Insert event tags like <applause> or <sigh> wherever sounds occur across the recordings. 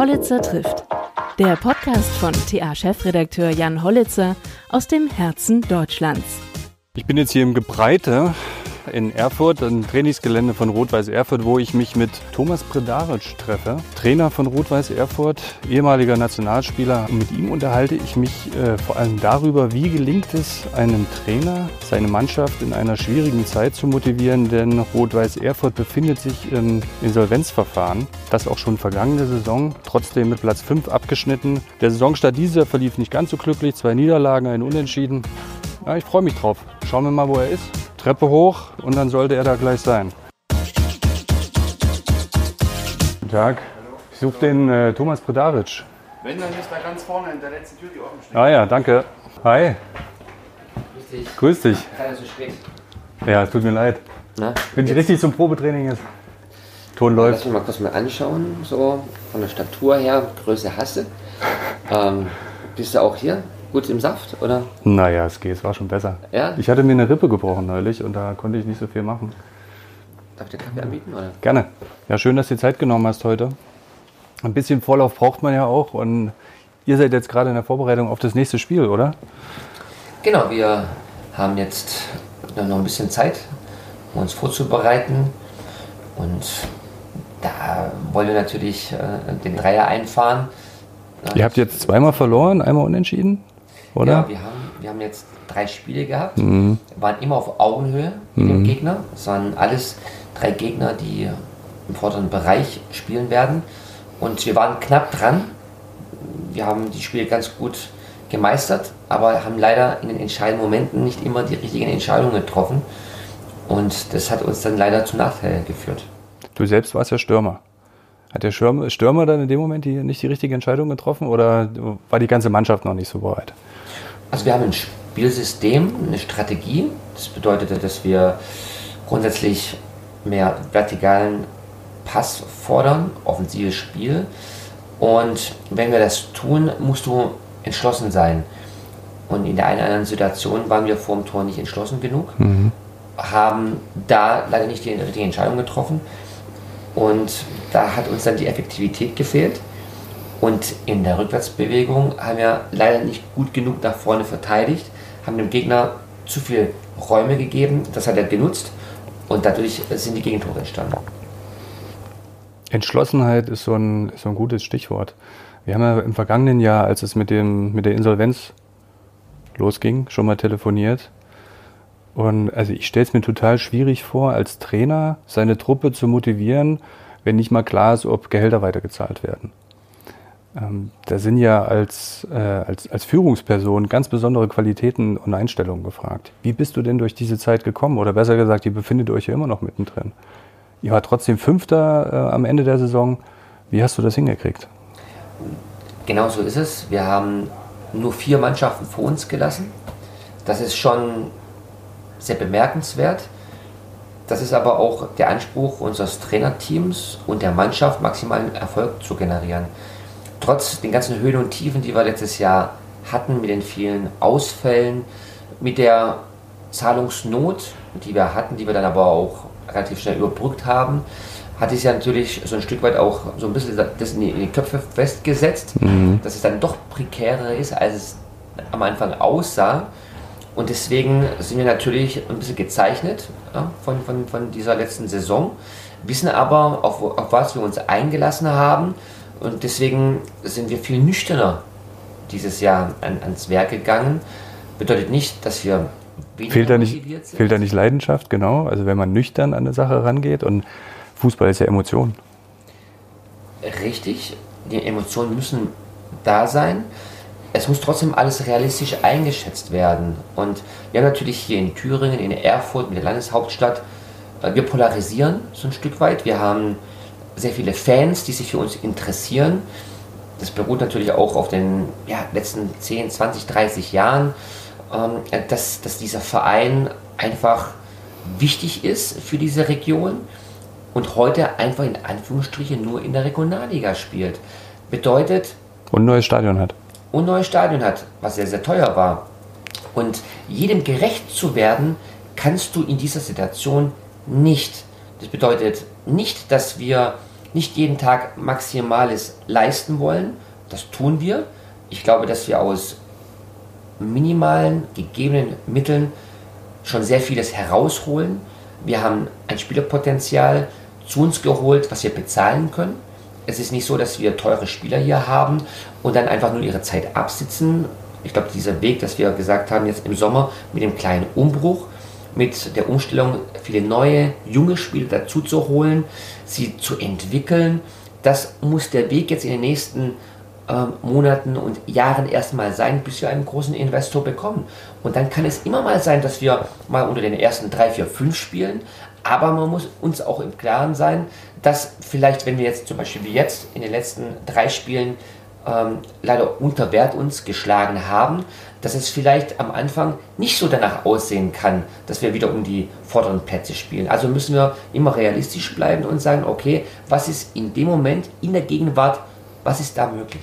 Hollitzer trifft. Der Podcast von TA-Chefredakteur Jan Hollitzer aus dem Herzen Deutschlands. Ich bin jetzt hier im Gebreite in Erfurt, ein Trainingsgelände von Rot-Weiß Erfurt, wo ich mich mit Thomas Predaric treffe, Trainer von Rot-Weiß Erfurt, ehemaliger Nationalspieler. Und mit ihm unterhalte ich mich äh, vor allem darüber, wie gelingt es einem Trainer, seine Mannschaft in einer schwierigen Zeit zu motivieren, denn Rot-Weiß Erfurt befindet sich im Insolvenzverfahren. Das auch schon vergangene Saison, trotzdem mit Platz 5 abgeschnitten. Der Saisonstart dieser verlief nicht ganz so glücklich, zwei Niederlagen, ein Unentschieden. Ja, ich freue mich drauf. Schauen wir mal, wo er ist. Treppe hoch und dann sollte er da gleich sein. Guten Tag. Ich suche den äh, Thomas Predaric. Wenn, dann ist da ganz vorne in der letzten Tür, die offen steht. Ah ja, danke. Hi, Grüß dich. grüß dich. Ja so spät. Ja, es tut mir leid. Na, Bin ich richtig zum Probetraining jetzt? Ton Lass läuft. mich mal kurz mal anschauen, so von der Statur her, Größe hasse. Ähm, bist du auch hier gut im Saft, oder? Naja, es geht, es war schon besser. Ja? Ich hatte mir eine Rippe gebrochen neulich und da konnte ich nicht so viel machen. Darf ich dir Kaffee anbieten, oder? Gerne. Ja, schön, dass du dir Zeit genommen hast heute. Ein bisschen Vorlauf braucht man ja auch und ihr seid jetzt gerade in der Vorbereitung auf das nächste Spiel, oder? Genau, wir haben jetzt noch ein bisschen Zeit, um uns vorzubereiten. Und da wollen wir natürlich äh, den Dreier einfahren. Ihr habt jetzt zweimal verloren, einmal unentschieden, oder? Ja, wir haben, wir haben jetzt drei Spiele gehabt, waren immer auf Augenhöhe mit dem Gegner. Es waren alles drei Gegner, die im vorderen Bereich spielen werden. Und wir waren knapp dran. Wir haben die Spiele ganz gut gemeistert, aber haben leider in den entscheidenden Momenten nicht immer die richtigen Entscheidungen getroffen. Und das hat uns dann leider zum Nachteil geführt. Du selbst warst ja Stürmer. Hat der Stürmer, Stürmer dann in dem Moment die, nicht die richtige Entscheidung getroffen oder war die ganze Mannschaft noch nicht so bereit? Also wir haben ein Spielsystem, eine Strategie. Das bedeutet, dass wir grundsätzlich mehr vertikalen Pass fordern, offensives Spiel. Und wenn wir das tun, musst du entschlossen sein. Und in der einen oder anderen Situation waren wir vor dem Tor nicht entschlossen genug, haben da leider nicht die richtige Entscheidung getroffen. Und da hat uns dann die Effektivität gefehlt. Und in der Rückwärtsbewegung haben wir leider nicht gut genug nach vorne verteidigt, haben dem Gegner zu viel Räume gegeben. Das hat er genutzt und dadurch sind die Gegentore entstanden. Entschlossenheit ist so ein, so ein gutes Stichwort. Wir haben ja im vergangenen Jahr, als es mit, dem, mit der Insolvenz losging, schon mal telefoniert. Und also ich stelle es mir total schwierig vor, als Trainer seine Truppe zu motivieren, wenn nicht mal klar ist, ob Gehälter weitergezahlt werden. Ähm, da sind ja als, äh, als, als Führungsperson ganz besondere Qualitäten und Einstellungen gefragt. Wie bist du denn durch diese Zeit gekommen? Oder besser gesagt, ihr befindet euch ja immer noch mittendrin. Ihr wart trotzdem Fünfter äh, am Ende der Saison. Wie hast du das hingekriegt? Genau so ist es. Wir haben nur vier Mannschaften vor uns gelassen. Das ist schon sehr bemerkenswert. Das ist aber auch der Anspruch unseres Trainerteams und der Mannschaft, maximalen Erfolg zu generieren. Trotz den ganzen Höhen und Tiefen, die wir letztes Jahr hatten, mit den vielen Ausfällen, mit der Zahlungsnot, die wir hatten, die wir dann aber auch relativ schnell überbrückt haben, hat es ja natürlich so ein Stück weit auch so ein bisschen das in die, Köpfe festgesetzt, dass es dann doch prekärer ist, als es am Anfang aussah. Und deswegen sind wir natürlich ein bisschen gezeichnet ja, von, von, von dieser letzten Saison, wissen aber, auf, auf was wir uns eingelassen haben. Und deswegen sind wir viel nüchterner dieses Jahr an, ans Werk gegangen. Bedeutet nicht, dass wir weniger Fehlt da, nicht, motiviert sind. fehlt da nicht Leidenschaft, genau? Also wenn man nüchtern an eine Sache rangeht und Fußball ist ja Emotion. Richtig, die Emotionen müssen da sein. Es muss trotzdem alles realistisch eingeschätzt werden. Und wir haben natürlich hier in Thüringen, in Erfurt, mit der Landeshauptstadt, äh, wir polarisieren so ein Stück weit. Wir haben sehr viele Fans, die sich für uns interessieren. Das beruht natürlich auch auf den ja, letzten 10, 20, 30 Jahren, ähm, dass, dass dieser Verein einfach wichtig ist für diese Region und heute einfach in Anführungsstrichen nur in der Regionalliga spielt. Bedeutet, Und ein neues Stadion hat. und ein neues Stadion hat, was sehr, sehr teuer war. Und jedem gerecht zu werden, kannst du in dieser Situation nicht. Das bedeutet nicht, dass wir nicht jeden Tag Maximales leisten wollen. Das tun wir. Ich glaube, dass wir aus minimalen gegebenen Mitteln schon sehr vieles herausholen. Wir haben ein Spielerpotenzial zu uns geholt, was wir bezahlen können. Es ist nicht so, dass wir teure Spieler hier haben und dann einfach nur ihre Zeit absitzen. Ich glaube, dieser Weg, dass wir gesagt haben, jetzt im Sommer mit dem kleinen Umbruch, mit der Umstellung viele neue, junge Spieler dazu zu holen, sie zu entwickeln, das muss der Weg jetzt in den nächsten äh, Monaten und Jahren erstmal sein, bis wir einen großen Investor bekommen. Und dann kann es immer mal sein, dass wir mal unter den ersten drei, vier, fünf spielen, aber man muss uns auch im Klaren sein, dass vielleicht, wenn wir jetzt zum Beispiel wie jetzt in den letzten drei Spielen ähm, leider unter Wert uns geschlagen haben, dass es vielleicht am Anfang nicht so danach aussehen kann, dass wir wieder um die vorderen Plätze spielen. Also müssen wir immer realistisch bleiben und sagen, okay, was ist in dem Moment, in der Gegenwart, was ist da möglich?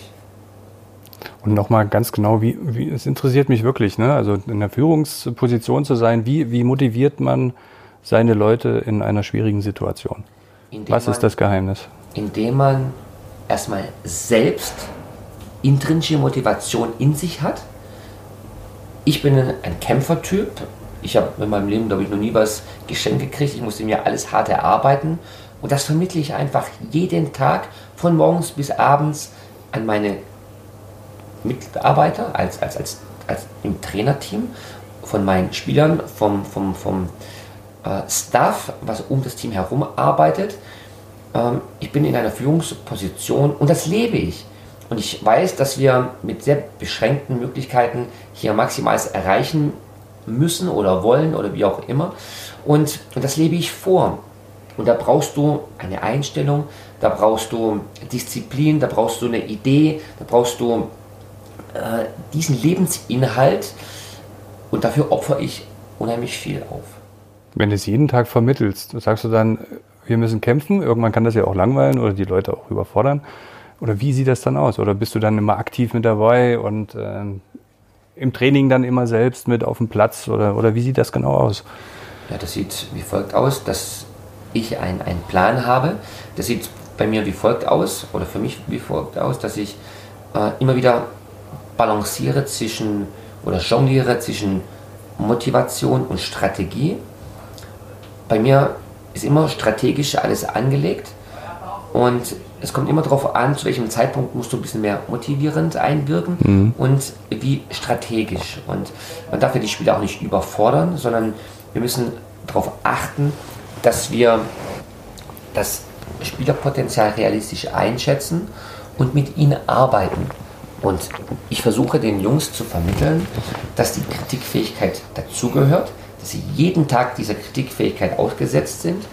Und nochmal ganz genau, wie, wie, es interessiert mich wirklich, ne? also in der Führungsposition zu sein, wie, wie motiviert man seine Leute in einer schwierigen Situation? Indem Was ist das Geheimnis? Indem man erstmal selbst intrinsische Motivation in sich hat. Ich bin ein Kämpfertyp. Ich habe in meinem Leben, glaube ich, noch nie was geschenkt gekriegt. Ich musste mir alles hart erarbeiten. Und das vermittle ich einfach jeden Tag von morgens bis abends an meine Mitarbeiter, als, als, als, als im Trainerteam, von meinen Spielern, vom, vom, vom äh, Staff, was um das Team herum arbeitet. Ähm, ich bin in einer Führungsposition und das lebe ich. Und ich weiß, dass wir mit sehr beschränkten Möglichkeiten hier Maximales erreichen müssen oder wollen oder wie auch immer. Und, und das lebe ich vor. Und da brauchst du eine Einstellung, da brauchst du Disziplin, da brauchst du eine Idee, da brauchst du äh, diesen Lebensinhalt. Und dafür opfere ich unheimlich viel auf. Wenn du es jeden Tag vermittelst, sagst du dann, wir müssen kämpfen, irgendwann kann das ja auch langweilen oder die Leute auch überfordern. Oder wie sieht das dann aus? Oder bist du dann immer aktiv mit dabei und äh, im Training dann immer selbst mit auf dem Platz? Oder, oder wie sieht das genau aus? Ja, das sieht wie folgt aus, dass ich ein, einen Plan habe. Das sieht bei mir wie folgt aus, oder für mich wie folgt aus, dass ich äh, immer wieder balanciere zwischen oder jongliere zwischen Motivation und Strategie bei mir ist immer strategisch alles angelegt und es kommt immer darauf an, zu welchem Zeitpunkt musst du ein bisschen mehr motivierend einwirken mhm. und wie strategisch. Und man darf ja die Spieler auch nicht überfordern, sondern wir müssen darauf achten, dass wir das Spielerpotenzial realistisch einschätzen und mit ihnen arbeiten. Und ich versuche den Jungs zu vermitteln, dass die Kritikfähigkeit dazugehört, dass sie jeden Tag dieser Kritikfähigkeit ausgesetzt sind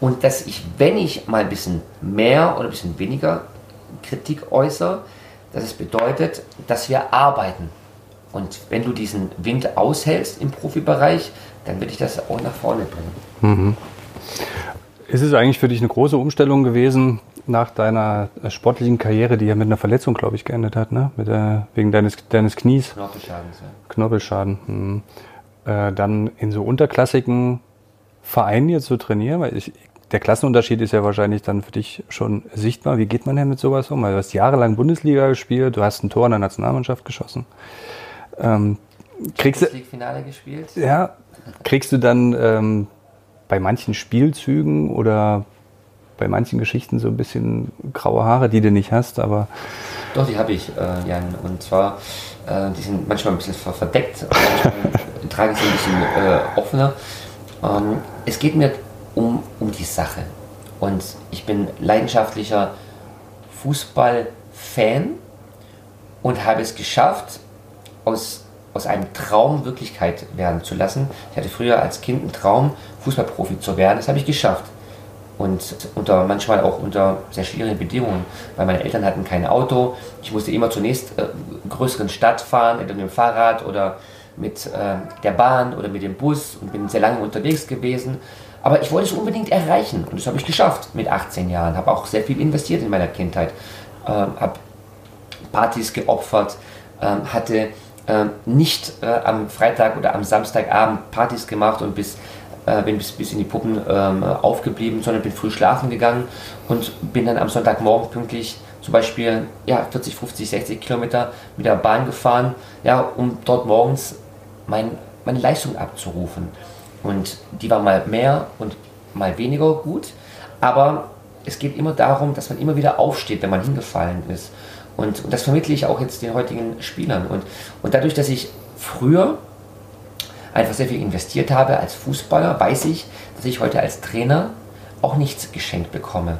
und dass ich, wenn ich mal ein bisschen mehr oder ein bisschen weniger Kritik äußere, dass es bedeutet, dass wir arbeiten. Und wenn du diesen Wind aushältst im Profibereich, dann wird ich das auch nach vorne bringen. Mhm. Ist es eigentlich für dich eine große Umstellung gewesen nach deiner sportlichen Karriere, die ja mit einer Verletzung, glaube ich, geendet hat, ne? Mit der, wegen deines, deines Knies? Knorpelschaden. Ja. Knorpelschaden. Mhm äh, dann in so unterklassigen Vereinen jetzt zu trainieren? Weil ich, der Klassenunterschied ist ja wahrscheinlich dann für dich schon sichtbar. Wie geht man denn mit sowas um? Weil du hast jahrelang Bundesliga gespielt, du hast ein Tor in der Nationalmannschaft geschossen. Ähm, kriegst du, Finale gespielt? Ja. Kriegst du dann ähm, bei manchen Spielzügen oder bei manchen Geschichten so ein bisschen graue Haare, die du nicht hast, aber. Doch, die habe ich, äh, Jan. Und zwar, äh, die sind manchmal ein bisschen verdeckt, manchmal trage ich sie ein bisschen äh, offener. Ähm, es geht mir um, um die Sache. Und ich bin leidenschaftlicher Fußballfan und habe es geschafft, aus, aus einem Traum Wirklichkeit werden zu lassen. Ich hatte früher als Kind einen Traum, Fußballprofi zu werden. Das habe ich geschafft und unter manchmal auch unter sehr schwierigen Bedingungen, weil meine Eltern hatten kein Auto. Ich musste immer zunächst äh, größeren Stadt fahren, entweder mit dem Fahrrad oder mit äh, der Bahn oder mit dem Bus und bin sehr lange unterwegs gewesen. Aber ich wollte es unbedingt erreichen und das habe ich geschafft mit 18 Jahren. Habe auch sehr viel investiert in meiner Kindheit, äh, habe Partys geopfert, ähm, hatte ähm, nicht äh, am Freitag oder am Samstagabend Partys gemacht und bis äh, bin bis, bis in die Puppen ähm, aufgeblieben, sondern bin früh schlafen gegangen und bin dann am Sonntagmorgen pünktlich zum Beispiel ja, 40, 50, 60 Kilometer mit der Bahn gefahren, ja, um dort morgens mein, meine Leistung abzurufen. Und die war mal mehr und mal weniger gut, aber es geht immer darum, dass man immer wieder aufsteht, wenn man hingefallen ist. Und, und das vermittle ich auch jetzt den heutigen Spielern. Und, und dadurch, dass ich früher einfach sehr viel investiert habe als Fußballer, weiß ich, dass ich heute als Trainer auch nichts geschenkt bekomme.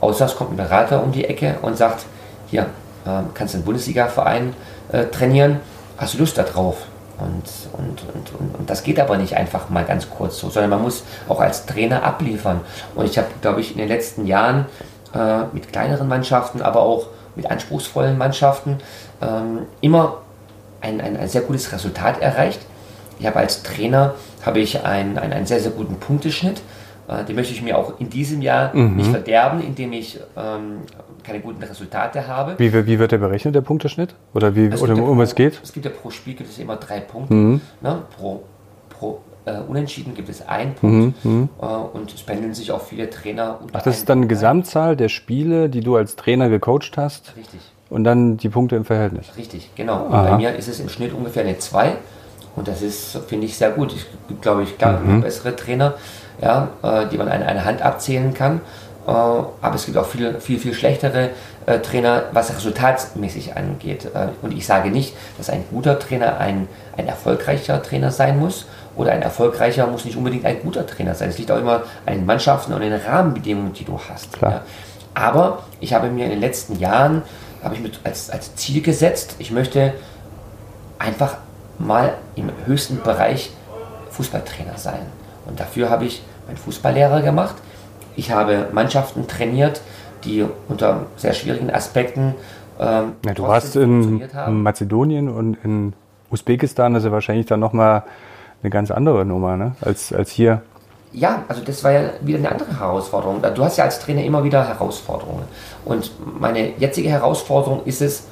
Außer es kommt ein Berater um die Ecke und sagt, hier, äh, kannst du einen Bundesliga-Verein äh, trainieren, hast du Lust darauf? Und, und, und, und, das geht aber nicht einfach mal ganz kurz so, sondern man muss auch als Trainer abliefern. Und ich habe, glaube ich, in den letzten Jahren äh, mit kleineren Mannschaften, aber auch mit anspruchsvollen Mannschaften ähm, immer ein, ein, ein, sehr gutes Resultat erreicht. Ich habe als Trainer habe ich einen, einen, einen sehr, sehr guten Punkteschnitt. Äh, den möchte ich mir auch in diesem Jahr mhm. nicht verderben, indem ich ähm, keine guten Resultate habe. Wie, wie wird der berechnet, der Punkteschnitt? Oder, wie, oder um was geht? Es gibt ja pro Spiel gibt es immer drei Punkte. Mhm. Ne? Pro, pro äh, Unentschieden gibt es einen Punkt. Mhm. mhm. Äh, und es pendeln sich auch viele Trainer. Ach, das ist dann eine Gesamtzahl der Spiele, die du als Trainer gecoacht hast? Richtig. Und dann die Punkte im Verhältnis? Richtig, genau. Bei mir ist es im Schnitt ungefähr eine 2. Und das ist, finde ich, sehr gut. Ich glaube, ich glaube, mhm. bessere Trainer, ja, äh, die man an einer Hand abzählen kann. Äh, aber es gibt auch viel, viel, viel schlechtere äh, Trainer, was resultatsmäßig angeht. und ich sage nicht, dass ein guter Trainer ein, ein erfolgreicher Trainer sein muss oder ein erfolgreicher muss nicht unbedingt ein guter Trainer sein. Es liegt auch immer an den Mannschaften und den Rahmenbedingungen, die du hast. Ja. Aber ich habe mir in den letzten Jahren habe ich mit als, als Ziel gesetzt, ich möchte einfach mal im höchsten Bereich Fußballtrainer sein. Und dafür habe ich meinen Fußballlehrer gemacht. Ich habe Mannschaften trainiert, die unter sehr schwierigen Aspekten. Ähm, ja, du warst in Mazedonien und in Usbekistan, also wahrscheinlich dann nochmal eine ganz andere Nummer ne? als, als hier. Ja, also das war ja wieder eine andere Herausforderung. Du hast ja als Trainer immer wieder Herausforderungen. Und meine jetzige Herausforderung ist es,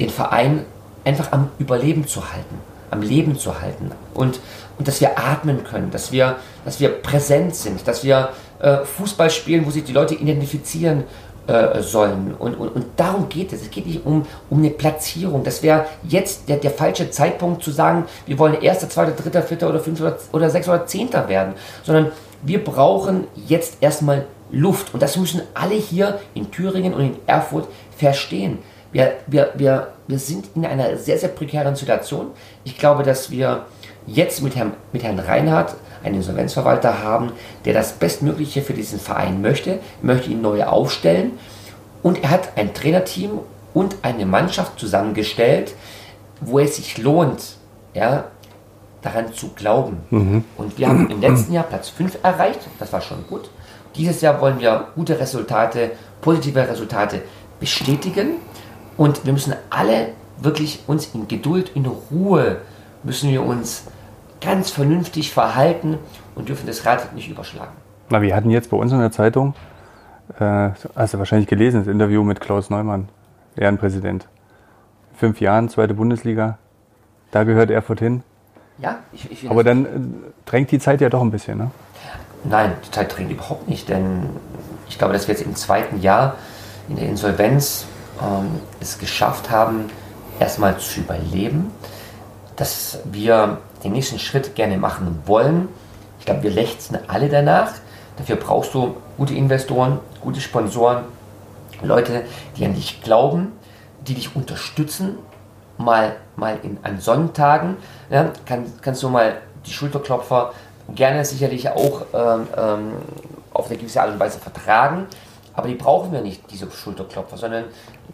den Verein einfach am Überleben zu halten am Leben zu halten und, und dass wir atmen können, dass wir, dass wir präsent sind, dass wir äh, Fußball spielen, wo sich die Leute identifizieren äh, sollen. Und, und, und darum geht es. Es geht nicht um, um eine Platzierung. Das wäre jetzt der, der falsche Zeitpunkt zu sagen, wir wollen Erster, Zweiter, Dritter, Vierter oder Fünfter oder, oder Sechster oder Zehnter werden, sondern wir brauchen jetzt erstmal Luft. Und das müssen alle hier in Thüringen und in Erfurt verstehen. Wir, wir, wir, wir sind in einer sehr, sehr prekären Situation. Ich glaube, dass wir jetzt mit Herrn, mit Herrn Reinhardt einen Insolvenzverwalter haben, der das Bestmögliche für diesen Verein möchte, möchte ihn neu aufstellen. Und er hat ein Trainerteam und eine Mannschaft zusammengestellt, wo es sich lohnt, ja, daran zu glauben. Mhm. Und wir haben im letzten Jahr Platz 5 erreicht, das war schon gut. Dieses Jahr wollen wir gute Resultate, positive Resultate bestätigen. Und wir müssen alle wirklich uns in Geduld, in Ruhe, müssen wir uns ganz vernünftig verhalten und dürfen das Rad nicht überschlagen. Na, wir hatten jetzt bei uns in der Zeitung, äh, hast du wahrscheinlich gelesen, das Interview mit Klaus Neumann, Ehrenpräsident. Fünf Jahren, zweite Bundesliga, da gehört Erfurt hin. Ja, ich, ich Aber dann äh, drängt die Zeit ja doch ein bisschen, ne? Nein, die Zeit drängt überhaupt nicht, denn ich glaube, dass wir jetzt im zweiten Jahr in der Insolvenz ähm, es geschafft haben, erstmal zu überleben, dass wir den nächsten Schritt gerne machen wollen. Ich glaube, wir lechzen alle danach. Dafür brauchst du gute Investoren, gute Sponsoren, Leute, die an dich glauben, die dich unterstützen. Mal, mal in, an Sonntagen ja, kann, kannst du mal die Schulterklopfer gerne sicherlich auch ähm, ähm, auf eine gewisse Art und Weise vertragen. Aber die brauchen wir nicht, diese Schulterklopfer, sondern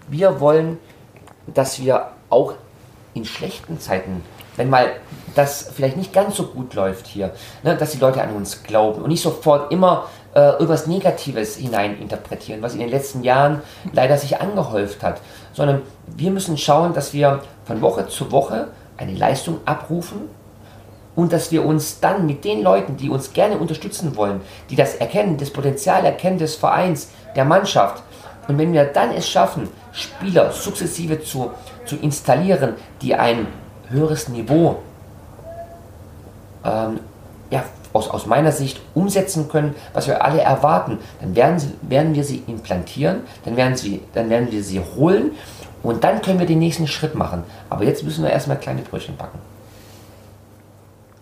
wir wollen, dass wir auch in schlechten Zeiten, wenn mal das vielleicht nicht ganz so gut läuft hier, ne, dass die Leute an uns glauben und nicht sofort immer äh, irgendwas Negatives hineininterpretieren, was in den letzten Jahren leider sich angehäuft hat, sondern wir müssen schauen, dass wir von Woche zu Woche eine Leistung abrufen und dass wir uns dann mit den Leuten, die uns gerne unterstützen wollen, die das erkennen, das Potenzial erkennen des Vereins, der Mannschaft, und wenn wir dann es schaffen, Spieler sukzessive zu, zu installieren, die ein höheres Niveau ähm, ja, aus, aus meiner Sicht umsetzen können, was wir alle erwarten, dann werden, sie, werden wir sie implantieren, dann werden, sie, dann werden wir sie holen und dann können wir den nächsten Schritt machen. Aber jetzt müssen wir erstmal kleine Brötchen backen.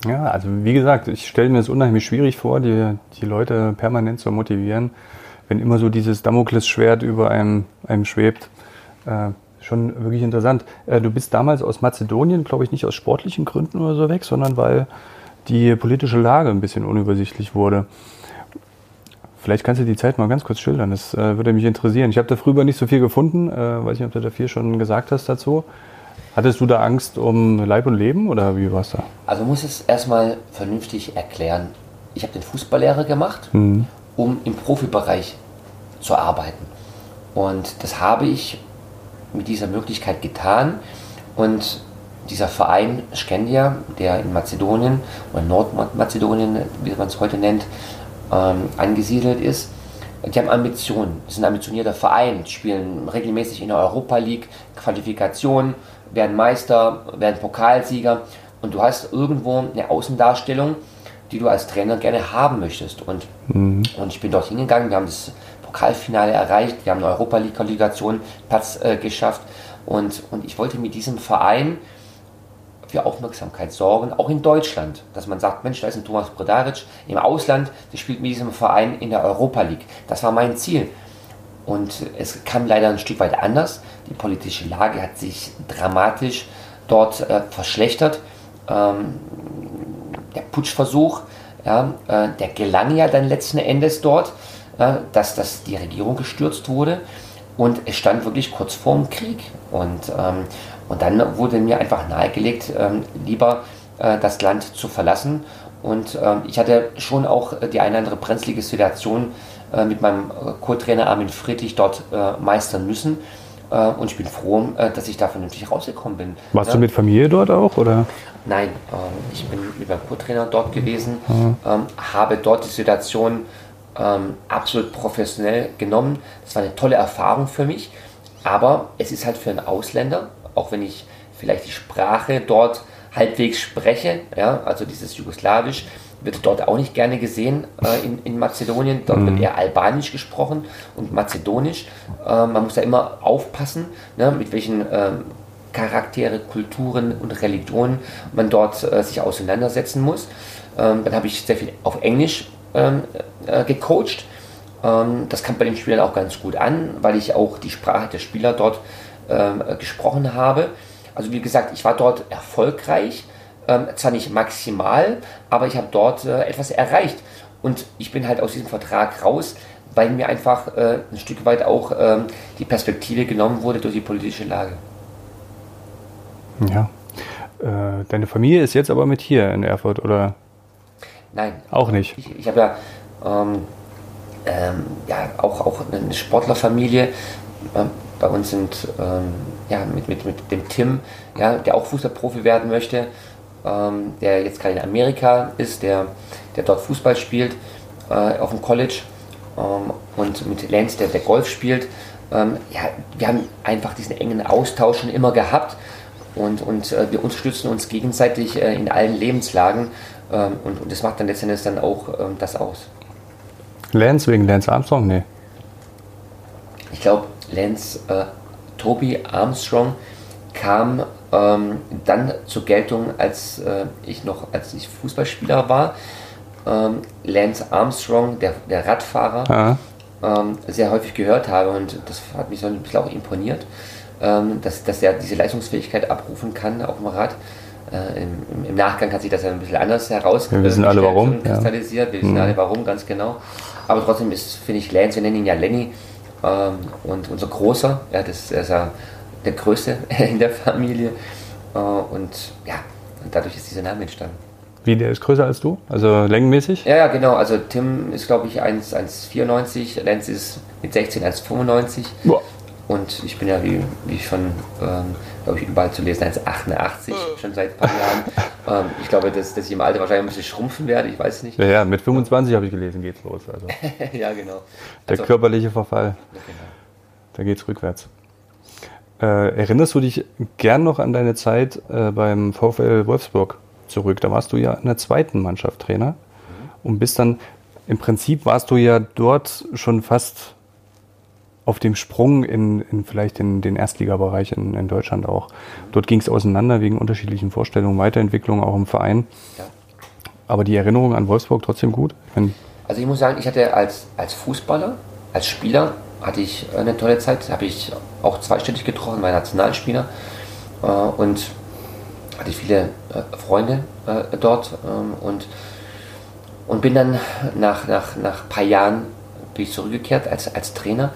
Ja, also wie gesagt, ich stelle mir das unheimlich schwierig vor, die, die Leute permanent zu motivieren, wenn immer so dieses Damoklesschwert über einem, einem schwebt. Äh, schon wirklich interessant. Äh, du bist damals aus Mazedonien, glaube ich, nicht aus sportlichen Gründen oder so weg, sondern weil die politische Lage ein bisschen unübersichtlich wurde. Vielleicht kannst du die Zeit mal ganz kurz schildern, das äh, würde mich interessieren. Ich habe da früher nicht so viel gefunden, äh, weiß nicht, ob du da viel schon gesagt hast dazu. Hattest du da Angst um Leib und Leben oder wie war es da? Also muss es erstmal vernünftig erklären. Ich habe den Fußballlehrer gemacht, mhm. um im Profibereich zu arbeiten. Und das habe ich mit dieser Möglichkeit getan. Und dieser Verein Skendia, der in Mazedonien oder Nordmazedonien, wie man es heute nennt, ähm, angesiedelt ist, die haben Ambitionen. Das ist ein ambitionierter Verein, spielen regelmäßig in der Europa League. Qualifikation, werden Meister, werden Pokalsieger. Und du hast irgendwo eine Außendarstellung, die du als Trainer gerne haben möchtest. Und, mhm. und ich bin dort hingegangen, wir haben das Pokalfinale erreicht, wir haben eine Europa League Qualifikation Platz äh, geschafft. Und, und ich wollte mit diesem Verein für Aufmerksamkeit sorgen, auch in Deutschland, dass man sagt, Mensch, da ist ein Thomas Brodaric im Ausland, der spielt mit diesem Verein in der Europa League. Das war mein Ziel. Und es kam leider ein Stück weit anders. Die politische Lage hat sich dramatisch dort äh, verschlechtert. Ähm, der Putschversuch, ja, äh, der gelang ja dann letzten Endes dort, äh, dass, dass die Regierung gestürzt wurde. Und es stand wirklich kurz vorm Krieg. Und, ähm, und dann wurde mir einfach nahegelegt, ähm, lieber äh, das Land zu verlassen. Und ähm, ich hatte schon auch die eine oder andere brenzlige Situation äh, mit meinem äh, Co-Trainer Armin Friedrich dort äh, meistern müssen. Äh, und ich bin froh, äh, dass ich da vernünftig rausgekommen bin. Warst ja. du mit Familie dort auch? Oder? Nein, ich bin mit meinem Co-Trainer dort gewesen, mhm. habe dort die Situation ähm, absolut professionell genommen. Das war eine tolle Erfahrung für mich. Aber es ist halt für einen Ausländer, auch wenn ich vielleicht die Sprache dort halbwegs spreche, ja, also dieses Jugoslawisch, wird dort auch nicht gerne gesehen äh, in, in Mazedonien. Dort mhm. wird eher Albanisch gesprochen und Mazedonisch. Äh, man muss da immer aufpassen, ne, mit welchen ähm, Charaktere, Kulturen und Religionen man dort äh, sich auseinandersetzen muss. Ähm, dann habe ich sehr viel auf Englisch ähm, äh, gecoacht. Ähm, das kam bei den Spielern auch ganz gut an, weil ich auch die Sprache der Spieler dort ähm, gesprochen habe. Also wie gesagt, ich war dort erfolgreich, ähm, zwar nicht maximal, aber ich habe dort äh, etwas erreicht. Und ich bin halt aus diesem Vertrag raus, weil mir einfach äh, ein Stück weit auch ähm, die Perspektive genommen wurde durch die politische Lage. Ja. Äh, deine Familie ist jetzt aber mit hier in Erfurt, oder? Nein. Auch nicht. Ich, ich habe ja, ähm, ähm, ja auch, auch eine Sportlerfamilie. Ähm, bei uns sind ähm, ja, mit, mit, mit dem Tim, ja, der auch Fußballprofi werden möchte, ähm, der jetzt gerade in Amerika ist, der, der dort Fußball spielt äh, auf dem College ähm, und mit Lance, der, der Golf spielt. ja, wir haben einfach diesen engen Austausch schon immer gehabt und, und äh, wir unterstützen uns gegenseitig äh, in allen Lebenslagen ähm, und, und das macht dann letztendlich dann auch ähm, das aus. Lance wegen Lance Armstrong? Nee. Ich glaube, Lance, äh, Toby Armstrong kam ähm, dann zur Geltung, als äh, ich noch, als ich Fußballspieler war. Ähm, Lance Armstrong, der, der Radfahrer, ähm, sehr häufig gehört habe und das hat mich so ein bisschen auch imponiert, ähm, dass, dass er diese Leistungsfähigkeit abrufen kann auf dem Rad. Äh, im, im, Nachgang hat sich das ja ein bisschen anders herauskristallisiert. Wir wissen alle warum. Ja. Wir wissen mhm. alle warum, ganz genau. Aber trotzdem ist, finde ich, Lance, wir nennen ihn ja Lenny, ähm, und unser Großer, ja, das ist ja der Größte <laughs> in der Familie. Äh, und ja, und dadurch ist dieser Name entstanden. Wie, der ist größer als du? Also längenmäßig? Ja, ja, genau. Also Tim ist, glaube ich, 1,94, Lance ist mit 16 1,95. Und ich bin ja, wie, wie schon, ähm, glaube ich, überall zu lesen, 1,88 schon seit ein paar Jahren. Ähm, ich glaube, dass, dass ich im Alter wahrscheinlich ein bisschen schrumpfen werde, ich weiß nicht. Ja, ja mit 25 habe ich gelesen, geht es los. Also. <laughs> ja, genau. Der also, körperliche Verfall, ja, genau. da geht es rückwärts. Äh, erinnerst du dich gern noch an deine Zeit äh, beim VfL Wolfsburg zurück? Da warst du ja in der zweiten Mannschaft Trainer. Mhm. und bist dann, im Prinzip warst du ja dort schon fast auf dem Sprung in, in vielleicht in den Erstligabereich in, in Deutschland auch. Dort ging es auseinander wegen unterschiedlichen Vorstellungen, Weiterentwicklung auch im Verein. Ja. Aber die Erinnerung an Wolfsburg trotzdem gut? Ich mein, also ich muss sagen, ich hatte als, als Fußballer, als Spieler, hatte ich eine tolle Zeit. Habe ich auch zweistellig getroffen, mein Nationalspieler. Äh, und hatte viele äh, Freunde äh, dort. Ähm, und, und bin dann nach, nach, nach ein paar Jahren bin ich zurückgekehrt als, als Trainer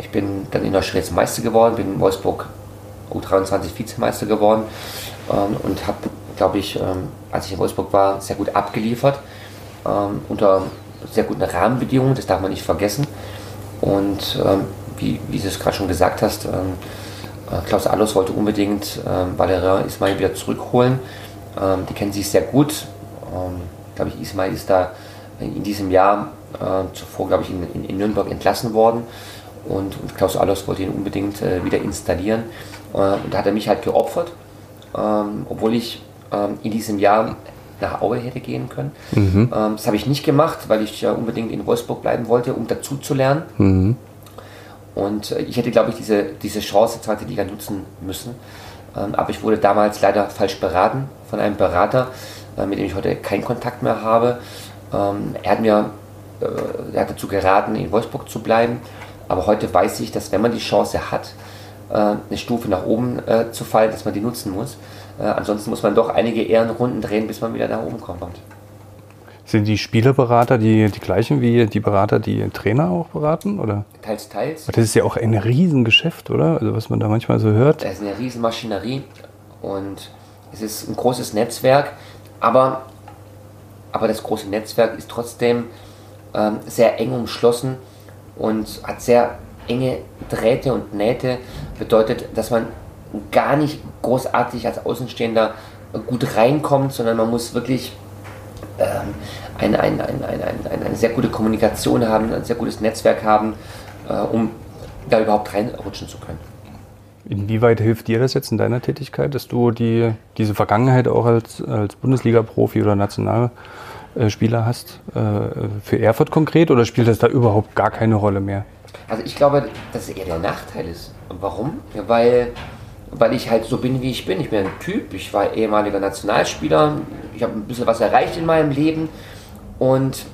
ich bin dann in der Schweiz Meister geworden, bin in Wolfsburg U23 Vizemeister geworden ähm, und habe, glaube ich, ähm, als ich in Wolfsburg war, sehr gut abgeliefert. Ähm, unter sehr guten Rahmenbedingungen, das darf man nicht vergessen. Und ähm, wie, wie du es gerade schon gesagt hast, ähm, äh, Klaus Allers wollte unbedingt ähm, Valerian Ismail wieder zurückholen. die kennen sich sehr gut. Glaube ich, Ismail ist da in diesem Jahr äh, zuvor, glaube ich, in, in, in Nürnberg entlassen worden. Und, und Klaus Allers wollte ihn unbedingt äh, wieder installieren. Äh, und da hat er mich halt geopfert, ähm, obwohl ich ähm, in diesem Jahr nach Aue hätte gehen können. Mhm. Ähm, das habe ich nicht gemacht, weil ich ja unbedingt in Wolfsburg bleiben wollte, um dazu zu lernen. Mhm. Und äh, ich hätte, glaube ich, diese, diese Chance zweite Liga nutzen müssen. Ähm, aber ich wurde damals leider falsch beraten von einem Berater, äh, mit dem ich heute keinen Kontakt mehr habe. Ähm, er hat mir äh, er hat dazu geraten, in Wolfsburg zu bleiben. Aber heute weiß ich, dass wenn man die Chance hat, äh, eine Stufe nach oben äh, zu fallen, dass man die nutzen muss. Äh, ansonsten muss man doch einige Ehrenrunden drehen, bis man wieder nach oben kommt. Sind die Spielerberater die, die gleichen wie die Berater, die Trainer auch beraten? Oder? Teils, teils. Das ist ja auch ein Riesengeschäft, oder? Also was man da manchmal so hört. Das ist eine Riesenmaschinerie und es ist ein großes Netzwerk, aber, aber das große Netzwerk ist trotzdem ähm, sehr eng umschlossen und hat sehr enge Drähte und Nähte. Bedeutet, dass man gar nicht großartig als Außenstehender gut reinkommt, sondern man muss wirklich ähm, eine, eine, eine, eine, sehr gute Kommunikation haben, ein sehr gutes Netzwerk haben, äh, um da überhaupt reinrutschen zu können. Inwieweit hilft dir das jetzt in deiner Tätigkeit, dass du die, diese Vergangenheit auch als, als Bundesliga-Profi oder National Spieler hast äh, für Erfurt konkret oder spielt das da überhaupt gar keine Rolle mehr? Also ich glaube, dass es eher der Nachteil ist. Warum? Ja, weil, weil ich halt so bin, wie ich bin. Ich bin ein Typ, ich war ehemaliger Nationalspieler, ich habe ein bisschen was erreicht in meinem Leben und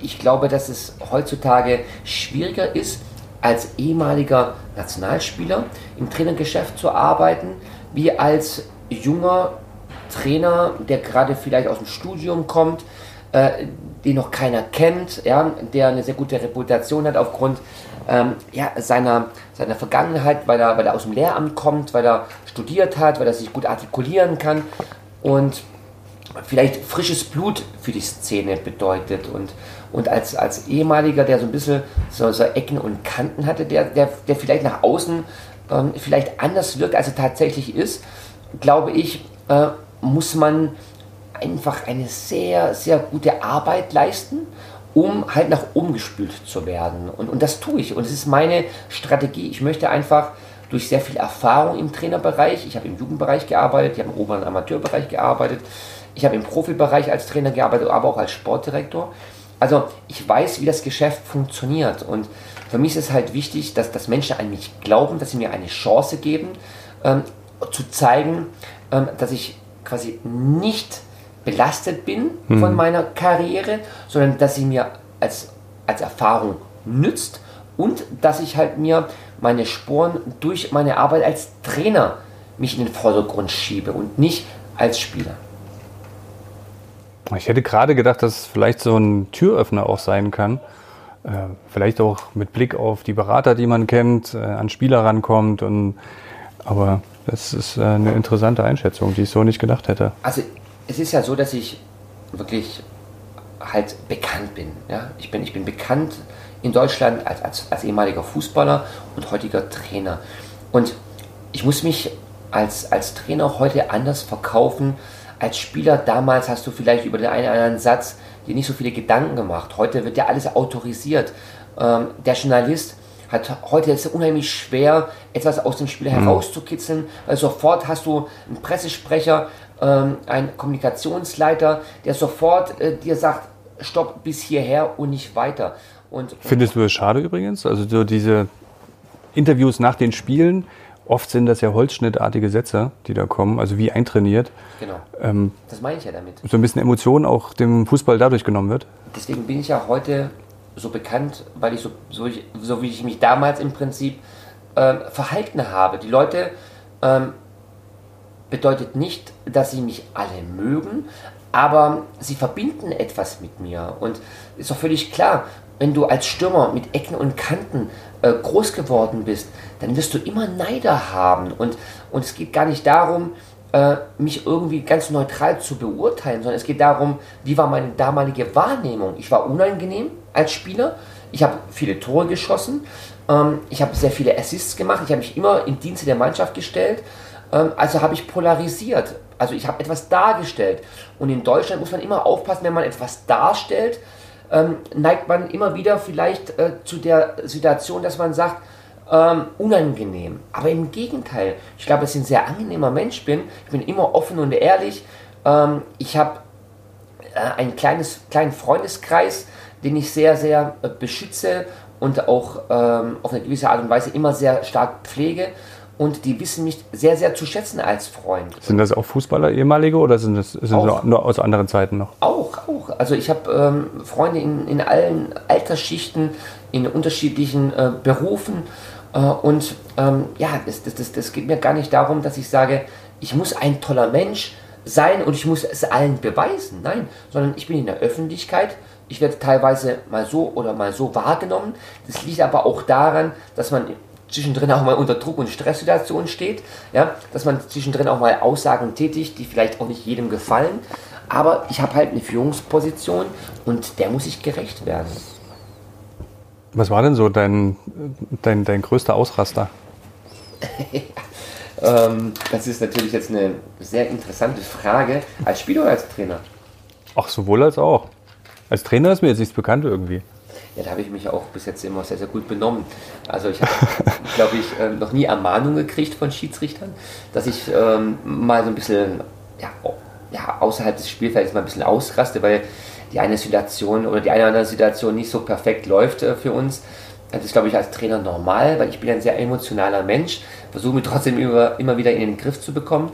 ich glaube, dass es heutzutage schwieriger ist, als ehemaliger Nationalspieler im Trainergeschäft zu arbeiten, wie als junger Trainer, der gerade vielleicht aus dem Studium kommt, äh, den noch keiner kennt, ja, der eine sehr gute Reputation hat aufgrund ähm, ja, seiner, seiner Vergangenheit, weil er, weil er aus dem Lehramt kommt, weil er studiert hat, weil er sich gut artikulieren kann und vielleicht frisches Blut für die Szene bedeutet. Und, und als, als ehemaliger, der so ein bisschen so, so Ecken und Kanten hatte, der, der, der vielleicht nach außen ähm, vielleicht anders wirkt, als er tatsächlich ist, glaube ich, äh, muss man einfach eine sehr, sehr gute Arbeit leisten, um halt nach oben gespült zu werden. Und, und das tue ich. Und es ist meine Strategie. Ich möchte einfach durch sehr viel Erfahrung im Trainerbereich, ich habe im Jugendbereich gearbeitet, ich habe im oberen Amateurbereich gearbeitet, ich habe im Profibereich als Trainer gearbeitet, aber auch als Sportdirektor. Also ich weiß, wie das Geschäft funktioniert. Und für mich ist es halt wichtig, dass, dass Menschen an mich glauben, dass sie mir eine Chance geben, ähm, zu zeigen, ähm, dass ich quasi nicht belastet bin mhm. von meiner Karriere, sondern dass sie mir als, als Erfahrung nützt und dass ich halt mir meine Sporen durch meine Arbeit als Trainer mich in den Vordergrund schiebe und nicht als Spieler. Ich hätte gerade gedacht, dass es vielleicht so ein Türöffner auch sein kann. Äh, vielleicht auch mit Blick auf die Berater, die man kennt, äh, an Spieler rankommt. Und, aber das ist äh, eine interessante Einschätzung, die ich so nicht gedacht hätte. Also es ist ja so, dass ich wirklich halt bekannt bin. Ja? Ich, bin ich bin bekannt in Deutschland als, als, als ehemaliger Fußballer und heutiger Trainer. Und ich muss mich als, als Trainer heute anders verkaufen. Als Spieler damals hast du vielleicht über den einen oder anderen Satz dir nicht so viele Gedanken gemacht. Heute wird ja alles autorisiert. Ähm, der Journalist hat heute ist es unheimlich schwer, etwas aus dem Spiel mhm. herauszukitzeln, weil sofort hast du einen Pressesprecher, ähm, einen Kommunikationsleiter, der sofort äh, dir sagt, stopp bis hierher und nicht weiter. Und, Findest du es schade übrigens? Also so diese Interviews nach den Spielen, oft sind das ja holzschnittartige Sätze, die da kommen, also wie eintrainiert. genau, Ähm, das meine ich ja damit. so ein bisschen Emotion auch dem Fußball dadurch genommen wird. deswegen bin ich ja heute so bekannt, weil ich so, so, so wie ich mich damals im Prinzip ähm, verhalten habe. Die Leute ähm, bedeutet nicht, dass sie mich alle mögen, aber sie verbinden etwas mit mir. Und ist doch völlig klar, wenn du als Stürmer mit Ecken und Kanten äh, groß geworden bist, dann wirst du immer Neider haben. Und, und es geht gar nicht darum, äh, mich irgendwie ganz neutral zu beurteilen, sondern es geht darum, wie war meine damalige Wahrnehmung. Ich war unangenehm als Spieler, ich habe viele Tore geschossen, ähm, ich habe sehr viele Assists gemacht, ich habe mich immer in Dienste der Mannschaft gestellt, ähm, also habe ich polarisiert. Also ich habe etwas dargestellt. Und in Deutschland muss man immer aufpassen, wenn man etwas darstellt, ähm, neigt man immer wieder vielleicht äh, zu der Situation, dass man sagt, ähm, unangenehm. Aber im Gegenteil, ich glaube, dass ich ein sehr angenehmer Mensch bin. Ich bin immer offen und ehrlich. Ähm, ich habe äh, einen kleines, kleinen Freundeskreis, den ich sehr, sehr äh, beschütze und auch ähm, auf eine gewisse Art und Weise immer sehr stark pflege. Und die wissen mich sehr, sehr zu schätzen als Freund. Sind das auch Fußballer, ehemalige, oder sind das sind Auch. sie nur aus anderen Zeiten noch? Auch, auch. Also ich habe ähm, Freunde in, in allen Altersschichten, in unterschiedlichen äh, Berufen. Äh, und ähm, ja, das, das, das, das geht mir gar nicht darum, dass ich sage, ich muss ein toller Mensch sein und ich muss es allen beweisen. Nein, sondern ich bin in der Öffentlichkeit. Ich werde teilweise mal so oder mal so wahrgenommen. Das liegt aber auch daran, dass man zwischendrin auch mal unter Druck und Stresssituationen steht, ja, dass man zwischendrin auch mal Aussagen tätigt, die vielleicht auch nicht jedem gefallen. Aber ich habe halt eine Führungsposition und der muss ich gerecht werden. Was war denn so dein, dein, dein größter Ausraster? <laughs> Ähm, das ist natürlich jetzt eine sehr interessante Frage. Als Spieler oder als Trainer? Ach, sowohl als auch. Als Trainer ist mir jetzt nichts bekannt irgendwie. Ja, da habe ich mich auch bis jetzt immer sehr, sehr gut benommen. Also ich habe, <laughs> glaube ich, ähm, noch nie Ermahnung gekriegt von Schiedsrichtern, dass ich ähm, mal so ein bisschen ja, ja, außerhalb des Spielfelds mal ein bisschen ausraste, weil die eine Situation oder die eine oder andere Situation nicht so perfekt läuft äh, für uns. Das ist, glaube ich, als Trainer normal, weil ich bin ein sehr emotionaler Mensch, versuche mich trotzdem immer, immer wieder in den Griff zu bekommen.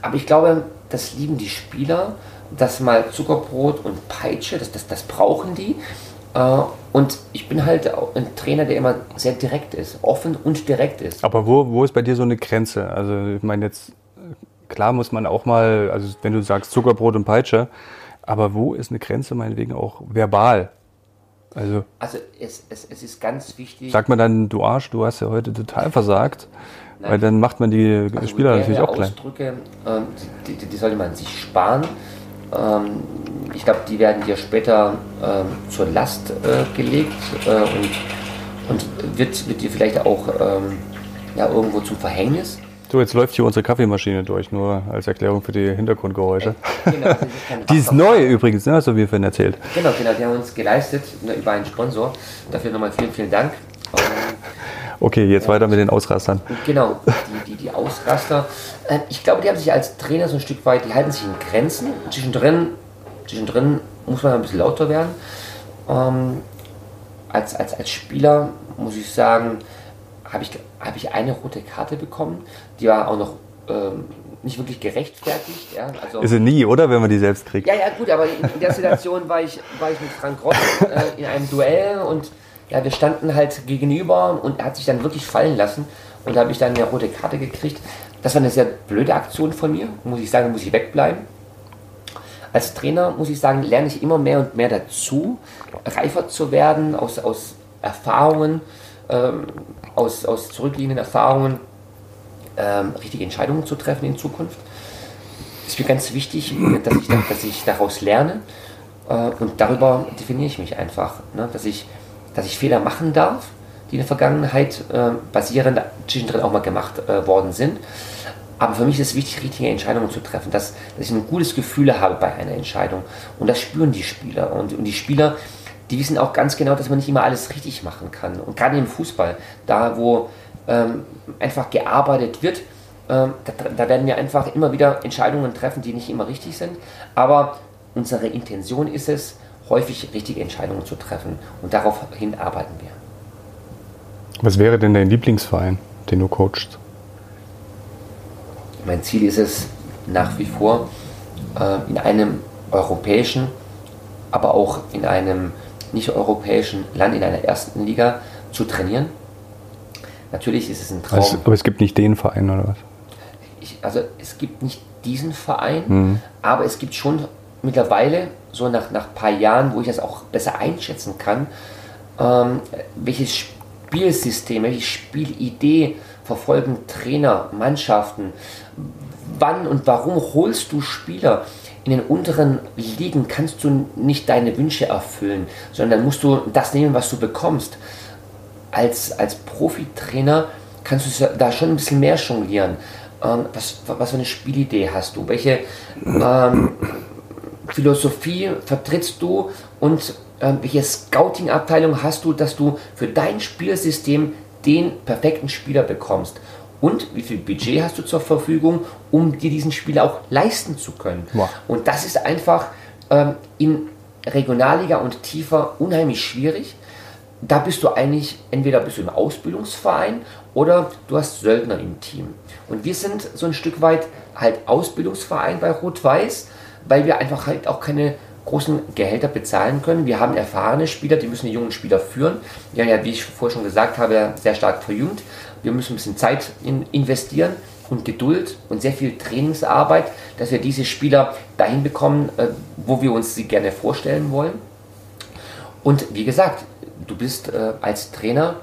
Aber ich glaube, das lieben die Spieler, das mal Zuckerbrot und Peitsche, das, das, das brauchen die. Äh, Und ich bin halt auch ein Trainer, der immer sehr direkt ist, offen und direkt ist. Aber wo, wo ist bei dir so eine Grenze? Also ich meine jetzt, klar muss man auch mal, also wenn du sagst Zuckerbrot und Peitsche, aber wo ist eine Grenze meinetwegen auch verbal? Also Also es, es, es ist ganz wichtig. sagt man dann, du Arsch, du hast ja heute total versagt, weil dann macht man die also Spieler natürlich auch klein. Ausdrücke, ähm, die, die, die sollte man sich sparen. Ähm, ich glaube, die werden dir später ähm, zur Last äh, gelegt äh, und, und wird, wird dir vielleicht auch ähm, ja, irgendwo zum Verhängnis. So, jetzt läuft hier unsere Kaffeemaschine durch, nur als Erklärung für die Hintergrundgeräusche. Genau, also ist kein <laughs> Die ist neu übrigens, ne? du mir vorhin erzählt. Genau, genau, die haben uns geleistet ne, über einen Sponsor. Dafür nochmal vielen, vielen Dank. Ähm, Okay, jetzt weiter mit den Ausrastern. Genau, die, die, die Ausraster. Äh, ich glaube, die haben sich als Trainer so ein Stück weit, die halten sich in Grenzen. Zwischendrin, zwischendrin muss man ein bisschen lauter werden. Ähm, als, als, als Spieler muss ich sagen, habe ich, habe ich eine rote Karte bekommen. Die war auch noch ähm, nicht wirklich gerechtfertigt. Ja? Also, Ist sie nie, oder? Wenn man die selbst kriegt. ja, ja, gut, aber in, in der Situation war ich, war ich mit Frank Ross äh, in einem Duell und ja, wir standen halt gegenüber und er hat sich dann wirklich fallen lassen und da habe ich dann eine rote Karte gekriegt. Das war eine sehr blöde Aktion von mir, muss ich sagen, muss ich wegbleiben. Als Trainer, muss ich sagen, lerne ich immer mehr und mehr dazu, reifer zu werden aus, aus Erfahrungen, ähm, aus, aus zurückliegenden Erfahrungen, ähm, richtige Entscheidungen zu treffen in Zukunft ist mir ganz wichtig, dass ich, dass ich daraus lerne äh, und darüber definiere ich mich einfach, ne? dass, ich, dass ich Fehler machen darf, die in der Vergangenheit äh, basierend zwischendrin auch mal gemacht äh, worden sind. Aber für mich ist es wichtig, richtige Entscheidungen zu treffen, dass, dass ich ein gutes Gefühl habe bei einer Entscheidung. Und das spüren die Spieler. Und, und die Spieler, die wissen auch ganz genau, dass man nicht immer alles richtig machen kann. Und gerade im Fußball, da wo ähm, einfach gearbeitet wird, ähm, da, da werden wir einfach immer wieder Entscheidungen treffen, die nicht immer richtig sind. Aber unsere Intention ist es, häufig richtige Entscheidungen zu treffen. Und daraufhin arbeiten wir. Was wäre denn dein Lieblingsverein, den du coachst? Mein Ziel ist es nach wie vor, äh, in einem europäischen, aber auch in einem nicht-europäischen Land, in einer ersten Liga zu trainieren. Natürlich ist es ein Traum. Also, aber es gibt nicht den Verein oder was? Ich, also es gibt nicht diesen Verein, mhm. aber es gibt schon mittlerweile, so nach, nach ein paar Jahren, wo ich das auch besser einschätzen kann, ähm, welches Spielsystem, welche Spielidee verfolgen Trainer, Mannschaften, wann und warum holst du Spieler? In den unteren Ligen kannst du nicht deine Wünsche erfüllen, sondern musst du das nehmen, was du bekommst. Als, als Profitrainer kannst du da schon ein bisschen mehr jonglieren. Ähm, was, was für eine Spielidee hast du? Welche ähm, Philosophie vertrittst du und ähm, welche Scouting-Abteilung hast du, dass du für dein Spielsystem den perfekten Spieler bekommst? Und wie viel Budget hast du zur Verfügung, um dir diesen Spieler auch leisten zu können? Wow. Und das ist einfach ähm, in Regionalliga und tiefer unheimlich schwierig. Da bist du eigentlich, entweder bist du im Ausbildungsverein oder du hast Söldner im Team. Und wir sind so ein Stück weit halt Ausbildungsverein bei Rot-Weiß, weil wir einfach halt auch keine großen Gehälter bezahlen können. Wir haben erfahrene Spieler, die müssen die jungen Spieler führen. Ja, ja, wie ich vorher schon gesagt habe, sehr stark verjüngt. Wir müssen ein bisschen Zeit in, investieren und Geduld und sehr viel Trainingsarbeit, dass wir diese Spieler dahin bekommen, äh, wo wir uns sie gerne vorstellen wollen. Und wie gesagt, du bist äh, als Trainer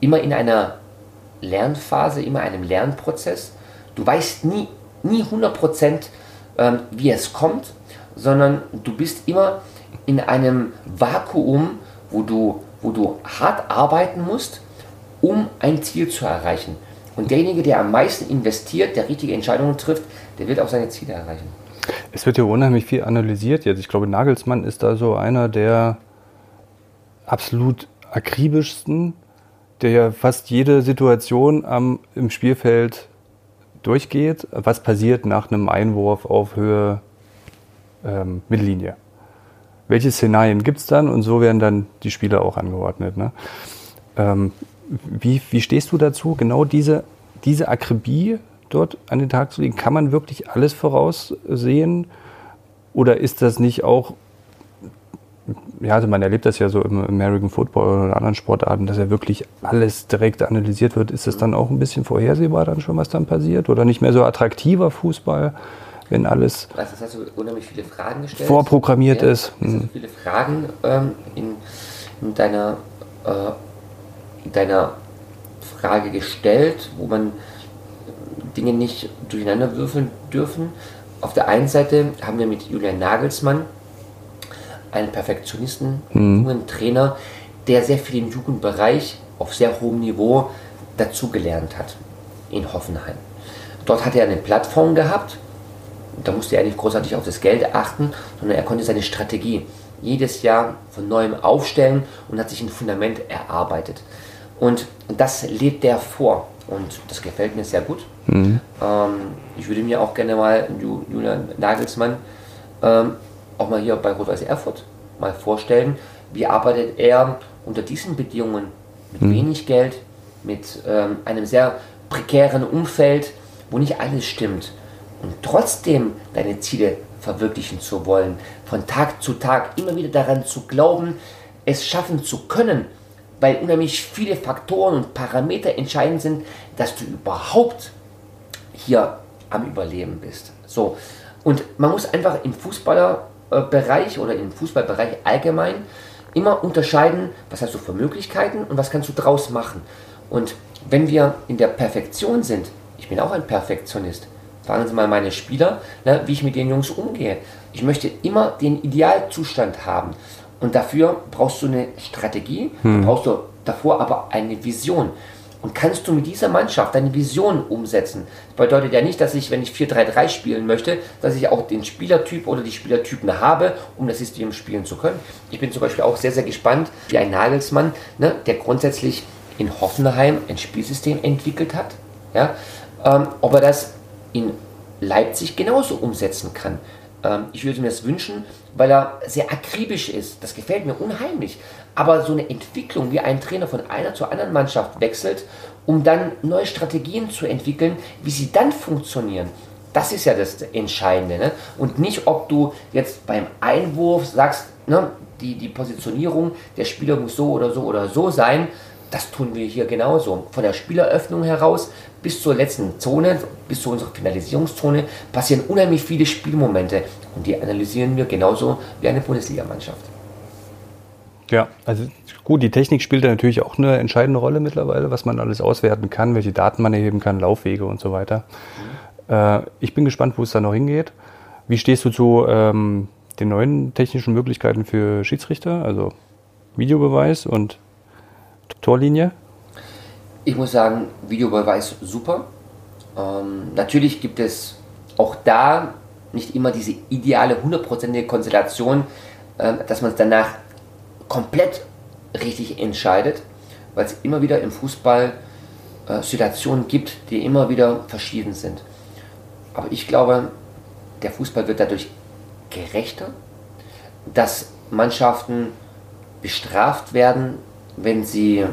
immer in einer Lernphase, immer einem Lernprozess. Du weißt nie, nie 100%, ähm, wie es kommt, sondern du bist immer in einem Vakuum, wo du, wo du hart arbeiten musst, um ein Ziel zu erreichen. Und derjenige, der am meisten investiert, der richtige Entscheidungen trifft, der wird auch seine Ziele erreichen. Es wird ja unheimlich viel analysiert jetzt. Ich glaube, Nagelsmann ist da so einer der absolut akribischsten, der ja fast jede Situation am, im Spielfeld durchgeht. Was passiert nach einem Einwurf auf Höhe ähm, Mittellinie? Welche Szenarien gibt es dann? Und so werden dann die Spieler auch angeordnet. Ne? Ähm, wie, wie stehst du dazu, genau diese, diese Akribie dort an den Tag zu legen? Kann man wirklich alles voraussehen? Oder ist das nicht auch, ja, also man erlebt das ja so im American Football oder anderen Sportarten, dass ja wirklich alles direkt analysiert wird. Ist das dann auch ein bisschen vorhersehbar dann schon, was dann passiert? Oder nicht mehr so attraktiver Fußball? wenn alles also das hast du unheimlich viele Fragen gestellt. vorprogrammiert ja, ist. Hm. viele Fragen ähm, in, in, deiner, äh, in deiner Frage gestellt, wo man Dinge nicht durcheinander würfeln dürfen. Auf der einen Seite haben wir mit Julian Nagelsmann einen Perfektionisten, mhm. jungen Trainer, der sehr viel im Jugendbereich auf sehr hohem Niveau dazugelernt hat in Hoffenheim. Dort hat er eine Plattform gehabt, da musste er nicht großartig auf das Geld achten, sondern er konnte seine Strategie jedes Jahr von neuem aufstellen und hat sich ein Fundament erarbeitet. Und das lebt er vor und das gefällt mir sehr gut. Mhm. Ähm, ich würde mir auch gerne mal Julian Nagelsmann ähm, auch mal hier bei Rot-Weiß Erfurt mal vorstellen, wie arbeitet er unter diesen Bedingungen mit mhm. wenig Geld, mit ähm, einem sehr prekären Umfeld, wo nicht alles stimmt und trotzdem deine Ziele verwirklichen zu wollen, von Tag zu Tag immer wieder daran zu glauben, es schaffen zu können, weil unheimlich viele Faktoren und Parameter entscheidend sind, dass du überhaupt hier am Überleben bist. So. Und man muss einfach im Fußballerbereich oder im Fußballbereich allgemein immer unterscheiden, was hast du für Möglichkeiten und was kannst du draus machen. Und wenn wir in der Perfektion sind, ich bin auch ein Perfektionist, Fragen Sie mal meine Spieler, ne, wie ich mit den Jungs umgehe. Ich möchte immer den Idealzustand haben. Und dafür brauchst du eine Strategie, hm. brauchst du davor aber eine Vision. Und kannst du mit dieser Mannschaft deine Vision umsetzen? Das bedeutet ja nicht, dass ich, wenn ich 4-3-3 spielen möchte, dass ich auch den Spielertyp oder die Spielertypen habe, um das System spielen zu können. Ich bin zum Beispiel auch sehr, sehr gespannt, wie ein Nagelsmann, ne, der grundsätzlich in Hoffenheim ein Spielsystem entwickelt hat, ja, ähm, ob er das in Leipzig genauso umsetzen kann. Ähm, ich würde mir das wünschen, weil er sehr akribisch ist. Das gefällt mir unheimlich. Aber so eine Entwicklung, wie ein Trainer von einer zur anderen Mannschaft wechselt, um dann neue Strategien zu entwickeln, wie sie dann funktionieren. Das ist ja das Entscheidende. Ne? Und nicht, ob du jetzt beim Einwurf sagst, ne, die, die Positionierung der Spieler muss so oder so oder so sein. Das tun wir hier genauso. Von der Spieleröffnung heraus bis zur letzten Zone, bis zu unserer Finalisierungszone passieren unheimlich viele Spielmomente. Und die analysieren wir genauso wie eine Bundesligamannschaft. Ja, also gut, die Technik spielt da natürlich auch eine entscheidende Rolle mittlerweile, was man alles auswerten kann, welche Daten man erheben kann, Laufwege und so weiter. Mhm. Äh, ich bin gespannt, wo es da noch hingeht. Wie stehst du zu ähm, den neuen technischen Möglichkeiten für Schiedsrichter, also Videobeweis und Torlinie? Ich muss sagen, Videobeweis super. Ähm, natürlich gibt es auch da nicht immer diese ideale, hundertprozentige Konstellation, äh, dass man es danach komplett richtig entscheidet, weil es immer wieder im Fußball äh, Situationen gibt, die immer wieder verschieden sind. Aber ich glaube, der Fußball wird dadurch gerechter, dass Mannschaften bestraft werden, wenn sie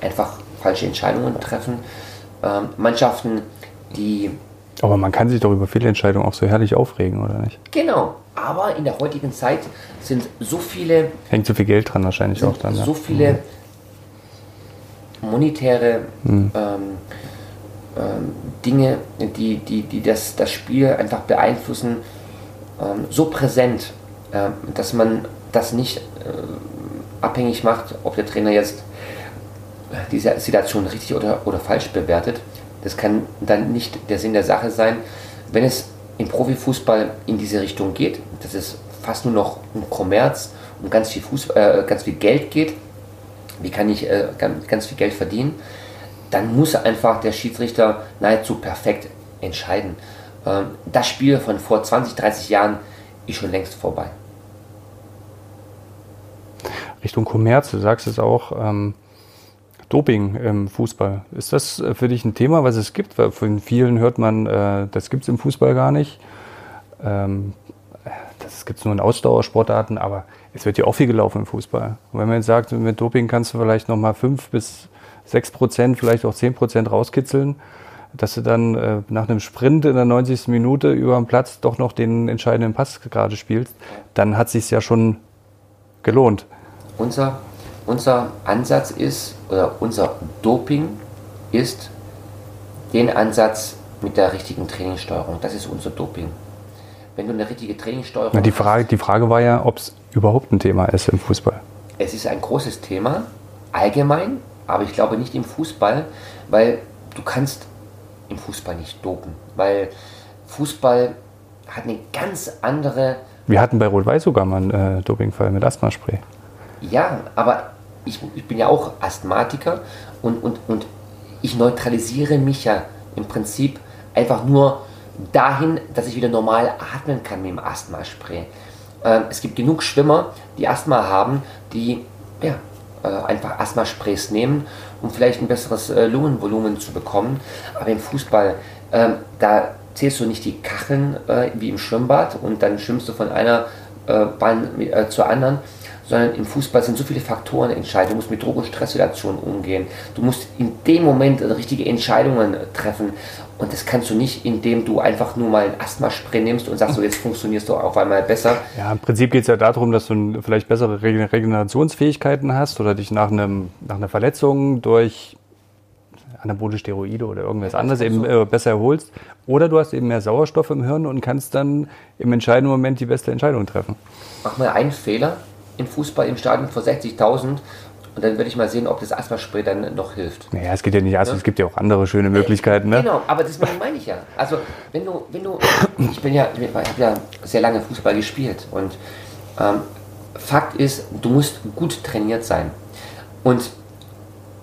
einfach falsche Entscheidungen treffen. Ähm, Mannschaften, die. Aber man kann sich doch über Fehlentscheidungen auch so herrlich aufregen, oder nicht? Genau. Aber in der heutigen Zeit sind so viele. Hängt so viel Geld dran wahrscheinlich auch dann. So viele mhm. monetäre mhm. Ähm, ähm, Dinge, die, die, die das, das Spiel einfach beeinflussen, ähm, so präsent, äh, dass man das nicht äh, abhängig macht, ob der Trainer jetzt diese Situation richtig oder, oder falsch bewertet. Das kann dann nicht der Sinn der Sache sein. Wenn es im Profifußball in diese Richtung geht, dass es fast nur noch um Kommerz, um ganz viel, Fußball, äh, ganz viel Geld geht, wie kann ich äh, ganz, ganz viel Geld verdienen, dann muss einfach der Schiedsrichter nahezu perfekt entscheiden. Ähm, das Spiel von vor 20, 30 Jahren ist schon längst vorbei. Richtung Kommerz, du sagst es auch, ähm, Doping im Fußball. Ist das äh, für dich ein Thema, was es gibt? Weil von vielen hört man, äh, das gibt es im Fußball gar nicht. Ähm, das gibt es nur in Ausdauersportarten, aber es wird ja auch viel gelaufen im Fußball. Und wenn man jetzt sagt, mit Doping kannst du vielleicht nochmal 5 bis 6 Prozent, vielleicht auch 10 Prozent rauskitzeln, dass du dann äh, nach einem Sprint in der 90. Minute über den Platz doch noch den entscheidenden Pass gerade spielst, dann hat sich ja schon gelohnt. Unser, unser Ansatz ist, oder unser Doping ist den Ansatz mit der richtigen Trainingssteuerung. Das ist unser Doping. Wenn du eine richtige Trainingssteuerung Na, die, Frage, die Frage war ja, ob es überhaupt ein Thema ist im Fußball. Es ist ein großes Thema, allgemein, aber ich glaube nicht im Fußball, weil du kannst im Fußball nicht dopen, weil Fußball hat eine ganz andere. Wir hatten bei Rot-Weiß sogar mal einen äh, Dopingfall mit Asthmaspray. Ja, aber ich, ich bin ja auch Asthmatiker und, und, und ich neutralisiere mich ja im Prinzip einfach nur dahin, dass ich wieder normal atmen kann mit dem Asthmaspray. Ähm, es gibt genug Schwimmer, die Asthma haben, die ja, äh, einfach Asthmasprays nehmen, um vielleicht ein besseres äh, Lungenvolumen zu bekommen. Aber im Fußball, äh, da zählst du nicht die Kacheln äh, wie im Schwimmbad und dann schwimmst du von einer äh, Bahn äh, zur anderen, sondern im Fußball sind so viele Faktoren entscheidend. Du musst mit Druck- und Stresssituationen umgehen. Du musst in dem Moment richtige Entscheidungen treffen. Und das kannst du nicht, indem du einfach nur mal ein Asthmaspray nimmst und sagst, so jetzt funktionierst du auf einmal besser. Ja, im Prinzip geht es ja darum, dass du vielleicht bessere Regenerationsfähigkeiten hast oder dich nach, einem, nach einer Verletzung durch anabole Steroide oder irgendwas ja, anderes eben so. Äh, besser erholst. Oder du hast eben mehr Sauerstoff im Hirn und kannst dann im entscheidenden Moment die beste Entscheidung treffen. Mach mal einen Fehler im Fußball im Stadion vor 60.000 und dann werde ich mal sehen, ob das Asthmaspray dann noch hilft. Naja, es geht ja nicht Asthma, ja? es gibt ja auch andere schöne Möglichkeiten. Ne? Genau, aber das meine ich ja. Also, wenn du, wenn du, <coughs> ich bin ja, ich habe ja sehr lange Fußball gespielt und ähm, Fakt ist, du musst gut trainiert sein. Und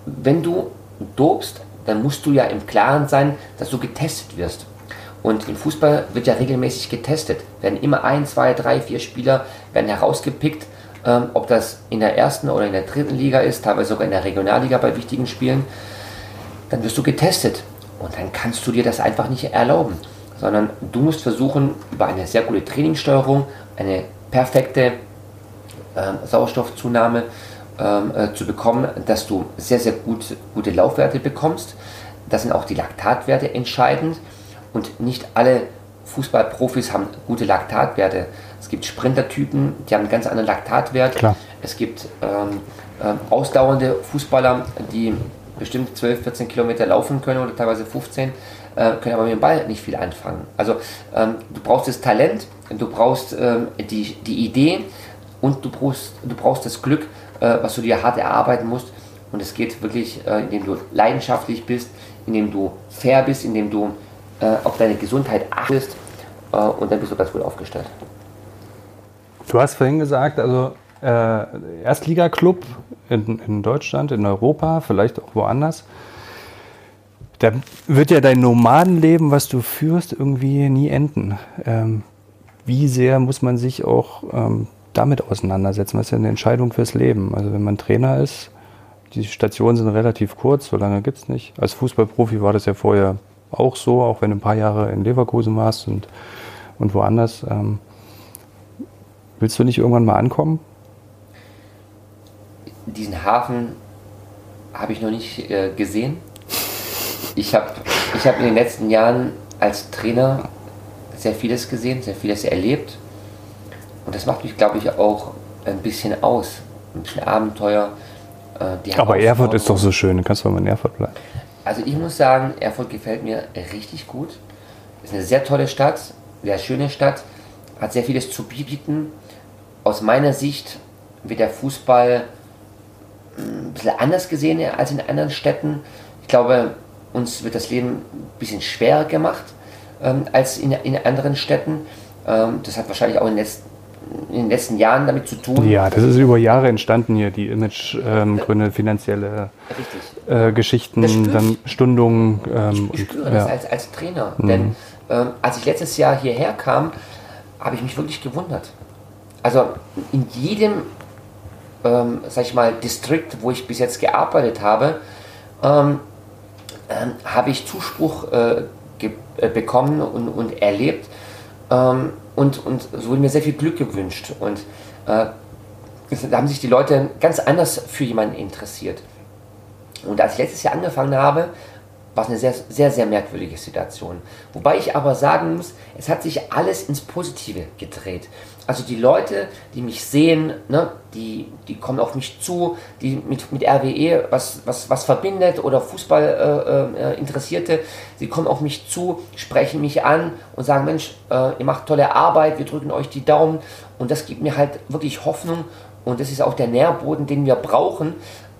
wenn du dobst, dann musst du ja im Klaren sein, dass du getestet wirst. Und im Fußball wird ja regelmäßig getestet. Werden immer ein, zwei, drei, vier Spieler werden herausgepickt ähm, ob das in der ersten oder in der dritten Liga ist, teilweise sogar in der Regionalliga bei wichtigen Spielen, dann wirst du getestet. Und dann kannst du dir das einfach nicht erlauben. sondern du musst versuchen, über eine sehr gute Trainingssteuerung, eine perfekte ähm, Sauerstoffzunahme ähm, äh, zu bekommen, dass du sehr, sehr gut, gute Laufwerte bekommst. Das sind auch die Laktatwerte entscheidend und nicht alle Fußballprofis haben gute Laktatwerte. Es gibt Sprintertypen, die haben einen ganz anderen Laktatwert. Klar. Es gibt ähm, ähm, ausdauernde Fußballer, die bestimmt 12, 14 Kilometer laufen können oder teilweise 15, äh, können aber mit dem Ball nicht viel anfangen. Also ähm, du brauchst das Talent, du brauchst ähm, die, die Idee und du brauchst, du brauchst das Glück, äh, was du dir hart erarbeiten musst. Und es geht wirklich, äh, indem du leidenschaftlich bist, indem du fair bist, indem du äh, auf deine Gesundheit achtest äh, und dann bist du ganz gut aufgestellt. Du hast vorhin gesagt, also äh, Erstligaklub in, in Deutschland, in Europa, vielleicht auch woanders. Da wird ja dein Nomadenleben, was du führst, irgendwie nie enden. Ähm, wie sehr muss man sich auch ähm, damit auseinandersetzen? Was ist ja eine Entscheidung fürs Leben? Also wenn man Trainer ist, die Stationen sind relativ kurz, so lange gibt es nicht. Als Fußballprofi war das ja vorher auch so, auch wenn du ein paar Jahre in Leverkusen warst und, und woanders. Ähm, willst du nicht irgendwann mal ankommen? Diesen Hafen habe ich noch nicht äh, gesehen. Ich habe ich hab in den letzten Jahren als Trainer sehr vieles gesehen, sehr vieles erlebt. Und das macht mich, glaube ich, auch ein bisschen aus. Ein bisschen Abenteuer. Äh, Aber Erfurt ist doch so schön, dann kannst du mal in Erfurt bleiben. Also ich muss sagen, Erfurt gefällt mir richtig gut. Ist eine sehr tolle Stadt, sehr schöne Stadt, hat sehr vieles zu bieten. Aus meiner Sicht wird der Fußball hm, ein bisschen anders gesehen als in anderen Städten. Ich glaube, uns wird das Leben ein bisschen schwerer gemacht ähm, als in, in anderen Städten. Ähm, das hat wahrscheinlich auch in den, letzten, in den, letzten, Jahren damit zu tun. Ja, das ist über Jahre entstanden hier, die Imagegründe, ähm, finanzielle äh, Geschichten, dann Stundungen. Ähm, ich, ich spüre und, das ja. als, als Trainer. Mhm. Denn ähm, als ich letztes Jahr hierher kam, habe ich mich wirklich gewundert. Also in jedem, ähm, sag ich mal, Distrikt, wo ich bis jetzt gearbeitet habe, ähm, ähm, habe ich Zuspruch äh, äh, bekommen und, und erlebt. Ähm, und, und so wurde mir sehr viel Glück gewünscht. Und äh, da haben sich die Leute ganz anders für jemanden interessiert. Und als ich letztes Jahr angefangen habe, war es eine sehr, sehr, sehr merkwürdige Situation. Wobei ich aber sagen muss, es hat sich alles ins Positive gedreht. Also die Leute, die mich sehen, ne, die, die kommen auf mich zu, die mit, mit RWE was, was, was verbindet oder Fußball äh, äh, Interessierte, sie kommen auf mich zu, sprechen mich an und sagen, Mensch, äh, ihr macht tolle Arbeit, wir drücken euch die Daumen. Und das gibt mir halt wirklich Hoffnung und das ist auch der Nährboden, den wir brauchen,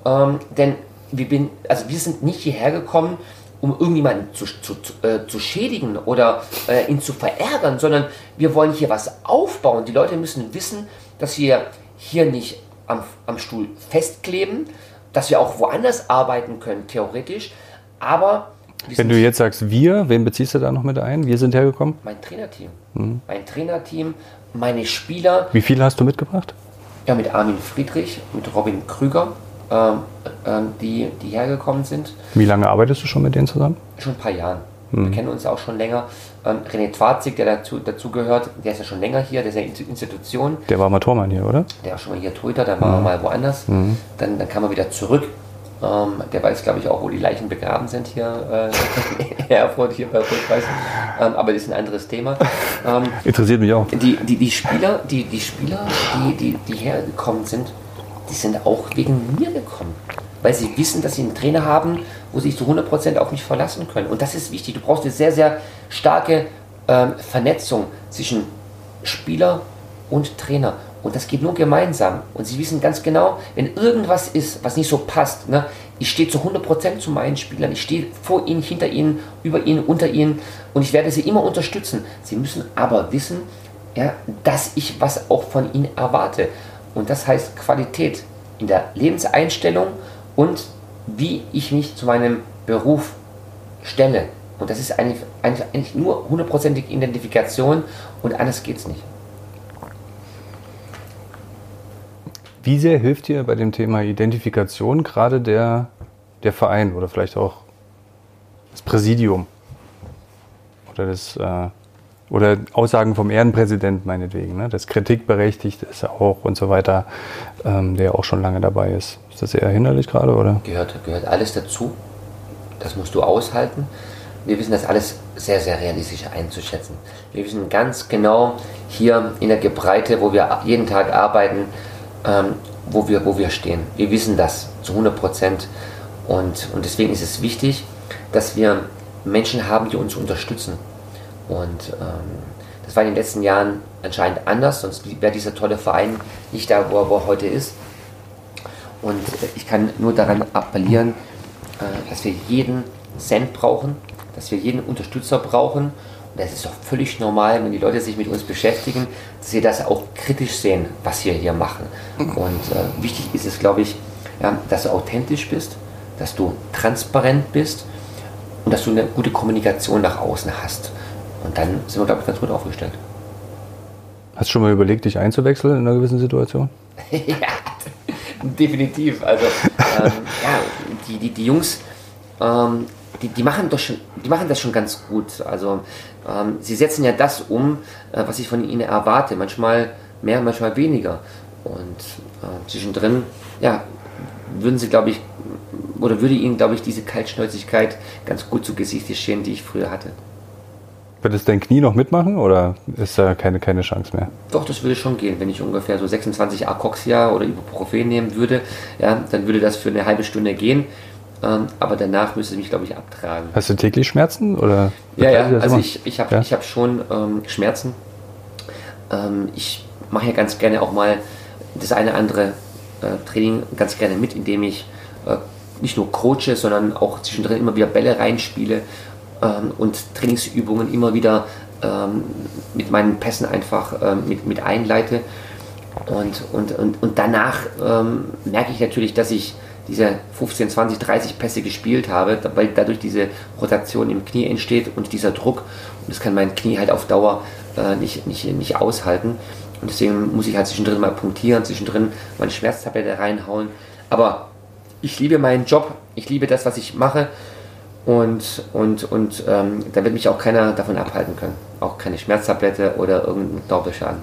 ähm, denn wir, bin, also wir sind nicht hierher gekommen, um irgendjemanden zu, zu, äh, zu schädigen oder äh, ihn zu verärgern, sondern wir wollen hier was aufbauen. Die Leute müssen wissen, dass wir hier nicht am, am Stuhl festkleben, dass wir auch woanders arbeiten können, theoretisch, aber wenn du jetzt sagst wir, wen beziehst du da noch mit ein? Wir sind hergekommen? Mein Trainerteam. Mhm. Mein Trainerteam, meine Spieler. Wie viele hast du mitgebracht? Ja, mit Armin Friedrich, mit Robin Krüger, die, die hergekommen sind. Wie lange arbeitest du schon mit denen zusammen? Schon ein paar Jahren. Mhm. Wir kennen uns auch schon länger. Ähm, René Twazig, der dazu, dazu gehört, der ist ja schon länger hier, der ist ja Institution. Der war mal Tormann hier, oder? Der war schon mal hier Torhüter, dann war mhm. er mal woanders. Mhm. Dann, dann kam er wieder zurück. Ähm, der weiß, glaube ich, auch, wo die Leichen begraben sind hier äh, <laughs> in Erfurt, hier bei Rot-Weiß. Ähm, aber das ist ein anderes Thema. Ähm, Interessiert mich auch. Die, die, die Spieler, die, die Spieler, die, die, die hergekommen sind, die sind auch wegen mir gekommen. Weil sie wissen, dass sie einen Trainer haben, wo sie sich zu 100% auf mich verlassen können. Und das ist wichtig. Du brauchst eine sehr, sehr starke ähm, Vernetzung zwischen Spieler und Trainer. Und das geht nur gemeinsam. Und sie wissen ganz genau, wenn irgendwas ist, was nicht so passt, ne, ich stehe zu 100% zu meinen Spielern. Ich stehe vor ihnen, hinter ihnen, über ihnen, unter ihnen. Und ich werde sie immer unterstützen. Sie müssen aber wissen, ja, dass ich was auch von ihnen erwarte. Und das heißt Qualität in der Lebenseinstellung und wie ich mich zu meinem Beruf stelle. Und das ist eigentlich, eigentlich, eigentlich nur hundertprozentige Identifikation und anders geht es nicht. Wie sehr hilft dir bei dem Thema Identifikation gerade der, der Verein oder vielleicht auch das Präsidium? Oder, das, äh, oder Aussagen vom Ehrenpräsident meinetwegen, ne? das kritikberechtigt ist auch und so weiter, ähm, der auch schon lange dabei ist. Ist das eher hinderlich gerade, oder? Gehört, gehört alles dazu. Das musst du aushalten. Wir wissen das alles sehr, sehr realistisch einzuschätzen. Wir wissen ganz genau hier in der Gebreite, wo wir jeden Tag arbeiten, ähm, wo, wir, wo wir stehen. Wir wissen das zu 100 Prozent. Und, und deswegen ist es wichtig, dass wir Menschen haben, die uns unterstützen. Und ähm, das war in den letzten Jahren anscheinend anders, sonst wäre dieser tolle Verein nicht da, wo er, wo er heute ist. Und ich kann nur daran appellieren, äh, dass wir jeden Cent brauchen, dass wir jeden Unterstützer brauchen. Und das ist doch völlig normal, wenn die Leute sich mit uns beschäftigen, dass sie das auch kritisch sehen, was wir hier machen. Und äh, wichtig ist es, glaube ich, ja, dass du authentisch bist, dass du transparent bist und dass du eine gute Kommunikation nach außen hast. Und dann sind wir, glaube ich, ganz gut aufgestellt. Hast du schon mal überlegt, dich einzuwechseln in einer gewissen Situation? <laughs> ja, definitiv. Also, ähm, ja, die, die, die Jungs, ähm, die, die, machen doch schon, die machen das schon ganz gut. Also, ähm, sie setzen ja das um, äh, was ich von ihnen erwarte. Manchmal mehr, manchmal weniger. Und äh, zwischendrin, ja, würden sie, glaube ich, oder würde ihnen, glaube ich, diese Kaltschnäuzigkeit ganz gut zu Gesicht stehen, die ich früher hatte. Wird es dein Knie noch mitmachen oder ist da keine, keine Chance mehr? Doch, das würde schon gehen. Wenn ich ungefähr so 26 Acoxia oder Ibuprofen nehmen würde, ja, dann würde das für eine halbe Stunde gehen. Ähm, aber danach müsste ich mich, glaube ich, abtragen. Hast du täglich Schmerzen? Oder ja, ja, also ich, ich habe ja? hab schon ähm, Schmerzen. Ähm, ich mache ja ganz gerne auch mal das eine oder andere äh, Training ganz gerne mit, indem ich äh, nicht nur coache, sondern auch zwischendrin immer wieder Bälle reinspiele ähm, und Trainingsübungen immer wieder ähm, mit meinen Pässen einfach ähm, mit, mit einleite. Und, und, und, und danach ähm, merke ich natürlich, dass ich diese 15, 20, 30 Pässe gespielt habe, weil dadurch diese Rotation im Knie entsteht und dieser Druck. Und das kann mein Knie halt auf Dauer äh, nicht, nicht, nicht aushalten. Und deswegen muss ich halt zwischendrin mal punktieren, zwischendrin meine Schmerztablette reinhauen. Aber ich liebe meinen Job, ich liebe das, was ich mache und, und, und ähm, da wird mich auch keiner davon abhalten können. Auch keine Schmerztablette oder irgendein Doppelschaden.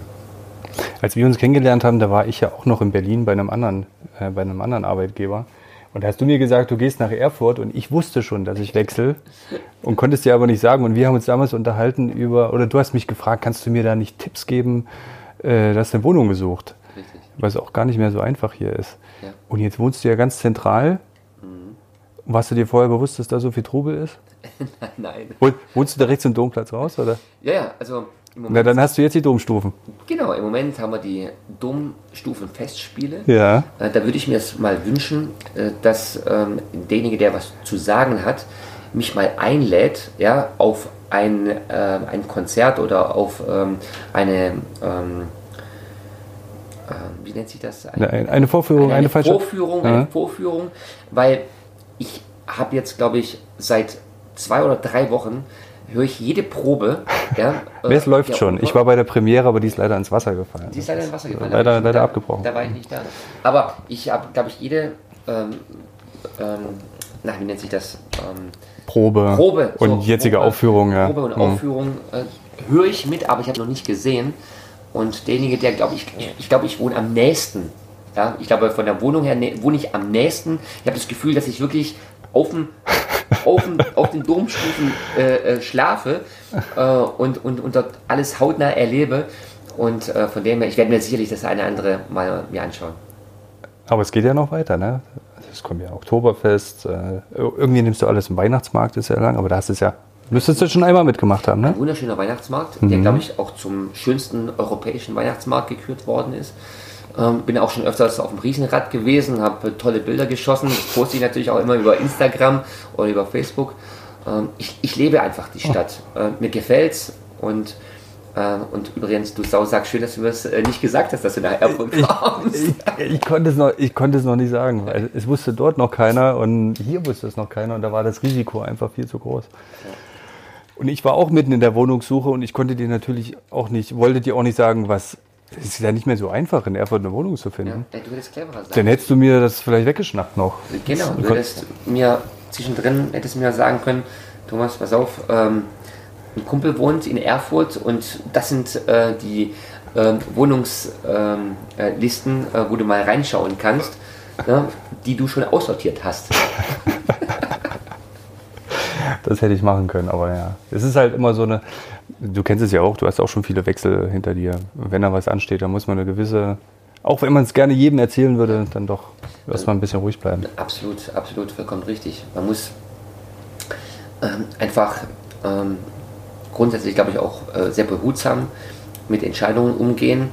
Als wir uns kennengelernt haben, da war ich ja auch noch in Berlin bei einem anderen, äh, bei einem anderen Arbeitgeber. Und da hast du mir gesagt, du gehst nach Erfurt und ich wusste schon, dass ich wechsle und konntest dir aber nicht sagen. Und wir haben uns damals unterhalten über, oder du hast mich gefragt, kannst du mir da nicht Tipps geben? Äh, du hast eine Wohnung gesucht. Richtig. Weil es auch gar nicht mehr so einfach hier ist. Ja. Und jetzt wohnst du ja ganz zentral warst du dir vorher bewusst, dass da so viel Trubel ist? <laughs> nein, nein. Wohnst du da rechts im Domplatz raus, oder? Ja, ja, also im Moment. Na, dann hast du jetzt die Domstufen. Genau, im Moment haben wir die Domstufen-Festspiele. Ja. Äh, da würde ich mir es mal wünschen, äh, dass ähm, derjenige, der was zu sagen hat, mich mal einlädt, ja, auf ein, äh, ein Konzert oder auf ähm, eine ähm, äh, wie nennt sich das? Eine, eine Vorführung, eine, eine Vorführung, eine Vorführung, weil habe jetzt, glaube ich, seit zwei oder drei Wochen höre ich jede Probe. Ja, <laughs> äh, es läuft schon. Ich war bei der Premiere, aber die ist leider ins Wasser gefallen. Die ist leider ins Wasser gefallen. Leider, leider da, abgebrochen. Da war ich nicht da. Aber ich habe, glaube ich, jede, ähm, ähm, na, wie nennt sich das? Ähm, Probe. Probe. Und so, jetzige Probe, Aufführung, ja. Probe und mhm. Aufführung äh, höre ich mit, aber ich habe noch nicht gesehen. Und derjenige, der, glaube ich, ich glaube, ich wohne am nächsten ja, ich glaube, von der Wohnung her wohne ich am nächsten. Ich habe das Gefühl, dass ich wirklich auf, dem, auf, dem, auf den Domstufen äh, äh, schlafe äh, und, und, und dort alles hautnah erlebe. Und äh, von dem her, ich werde mir sicherlich das eine andere mal mir anschauen. Aber es geht ja noch weiter, ne? Es kommt ja Oktoberfest. Äh, irgendwie nimmst du alles im Weihnachtsmarkt, ist ja lang, aber da hast du es ja Müsstest du schon einmal mitgemacht haben, ne? Ein wunderschöner Weihnachtsmarkt, mhm. der, glaube ich, auch zum schönsten europäischen Weihnachtsmarkt gekürt worden ist. Ähm, bin auch schon öfters auf dem Riesenrad gewesen, habe tolle Bilder geschossen. Das poste ich natürlich auch immer über Instagram oder über Facebook. Ähm, ich, ich, lebe einfach die Stadt. Oh. Äh, mir gefällt's und äh, und übrigens, du Sau, sag schön, dass du mir das äh, nicht gesagt hast, dass du nach Erfurt kommst. Ich, ich, ich, konnte es noch, ich konnte es noch nicht sagen, weil es wusste dort noch keiner und hier wusste es noch keiner und da war das Risiko einfach viel zu groß. Und ich war auch mitten in der Wohnungssuche und ich konnte dir natürlich auch nicht, wollte dir auch nicht sagen, was es ist ja nicht mehr so einfach, in Erfurt eine Wohnung zu finden. Ja, du hättest cleverer sein. Dann hättest du mir das vielleicht weggeschnappt noch. Genau, du hättest mir zwischendrin hättest mir sagen können, Thomas, pass auf, ähm, ein Kumpel wohnt in Erfurt und das sind äh, die äh, Wohnungslisten, äh, wo du mal reinschauen kannst, ne, die du schon aussortiert hast. <laughs> das hätte ich machen können, aber ja. Es ist halt immer so eine, du kennst es ja auch, du hast auch schon viele Wechsel hinter dir. Wenn da was ansteht, dann muss man eine gewisse, auch wenn man es gerne jedem erzählen würde, dann doch erstmal ein bisschen ruhig bleiben. Absolut, absolut, vollkommen richtig. Man muss ähm, einfach ähm, grundsätzlich, glaube ich, auch äh, sehr behutsam mit Entscheidungen umgehen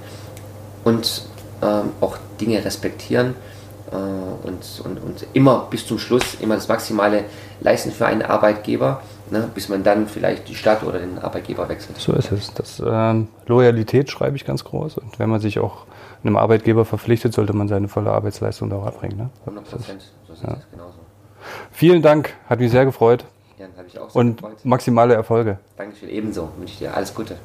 und ähm, auch Dinge respektieren äh, und, und, und immer bis zum Schluss immer das Maximale leisten für einen Arbeitgeber, ne, bis man dann vielleicht die Stadt oder den Arbeitgeber wechselt. So ist es. Das, ähm, Loyalität schreibe ich ganz groß und wenn man sich auch einem Arbeitgeber verpflichtet, sollte man seine volle Arbeitsleistung darauf erbringen. Ne? 100 Prozent, so sieht ja. es genauso. Vielen Dank, hat mich sehr gefreut. Ja, habe ich auch sehr und gefreut. maximale Erfolge. Dankeschön, ebenso. Wünsche ich dir alles Gute.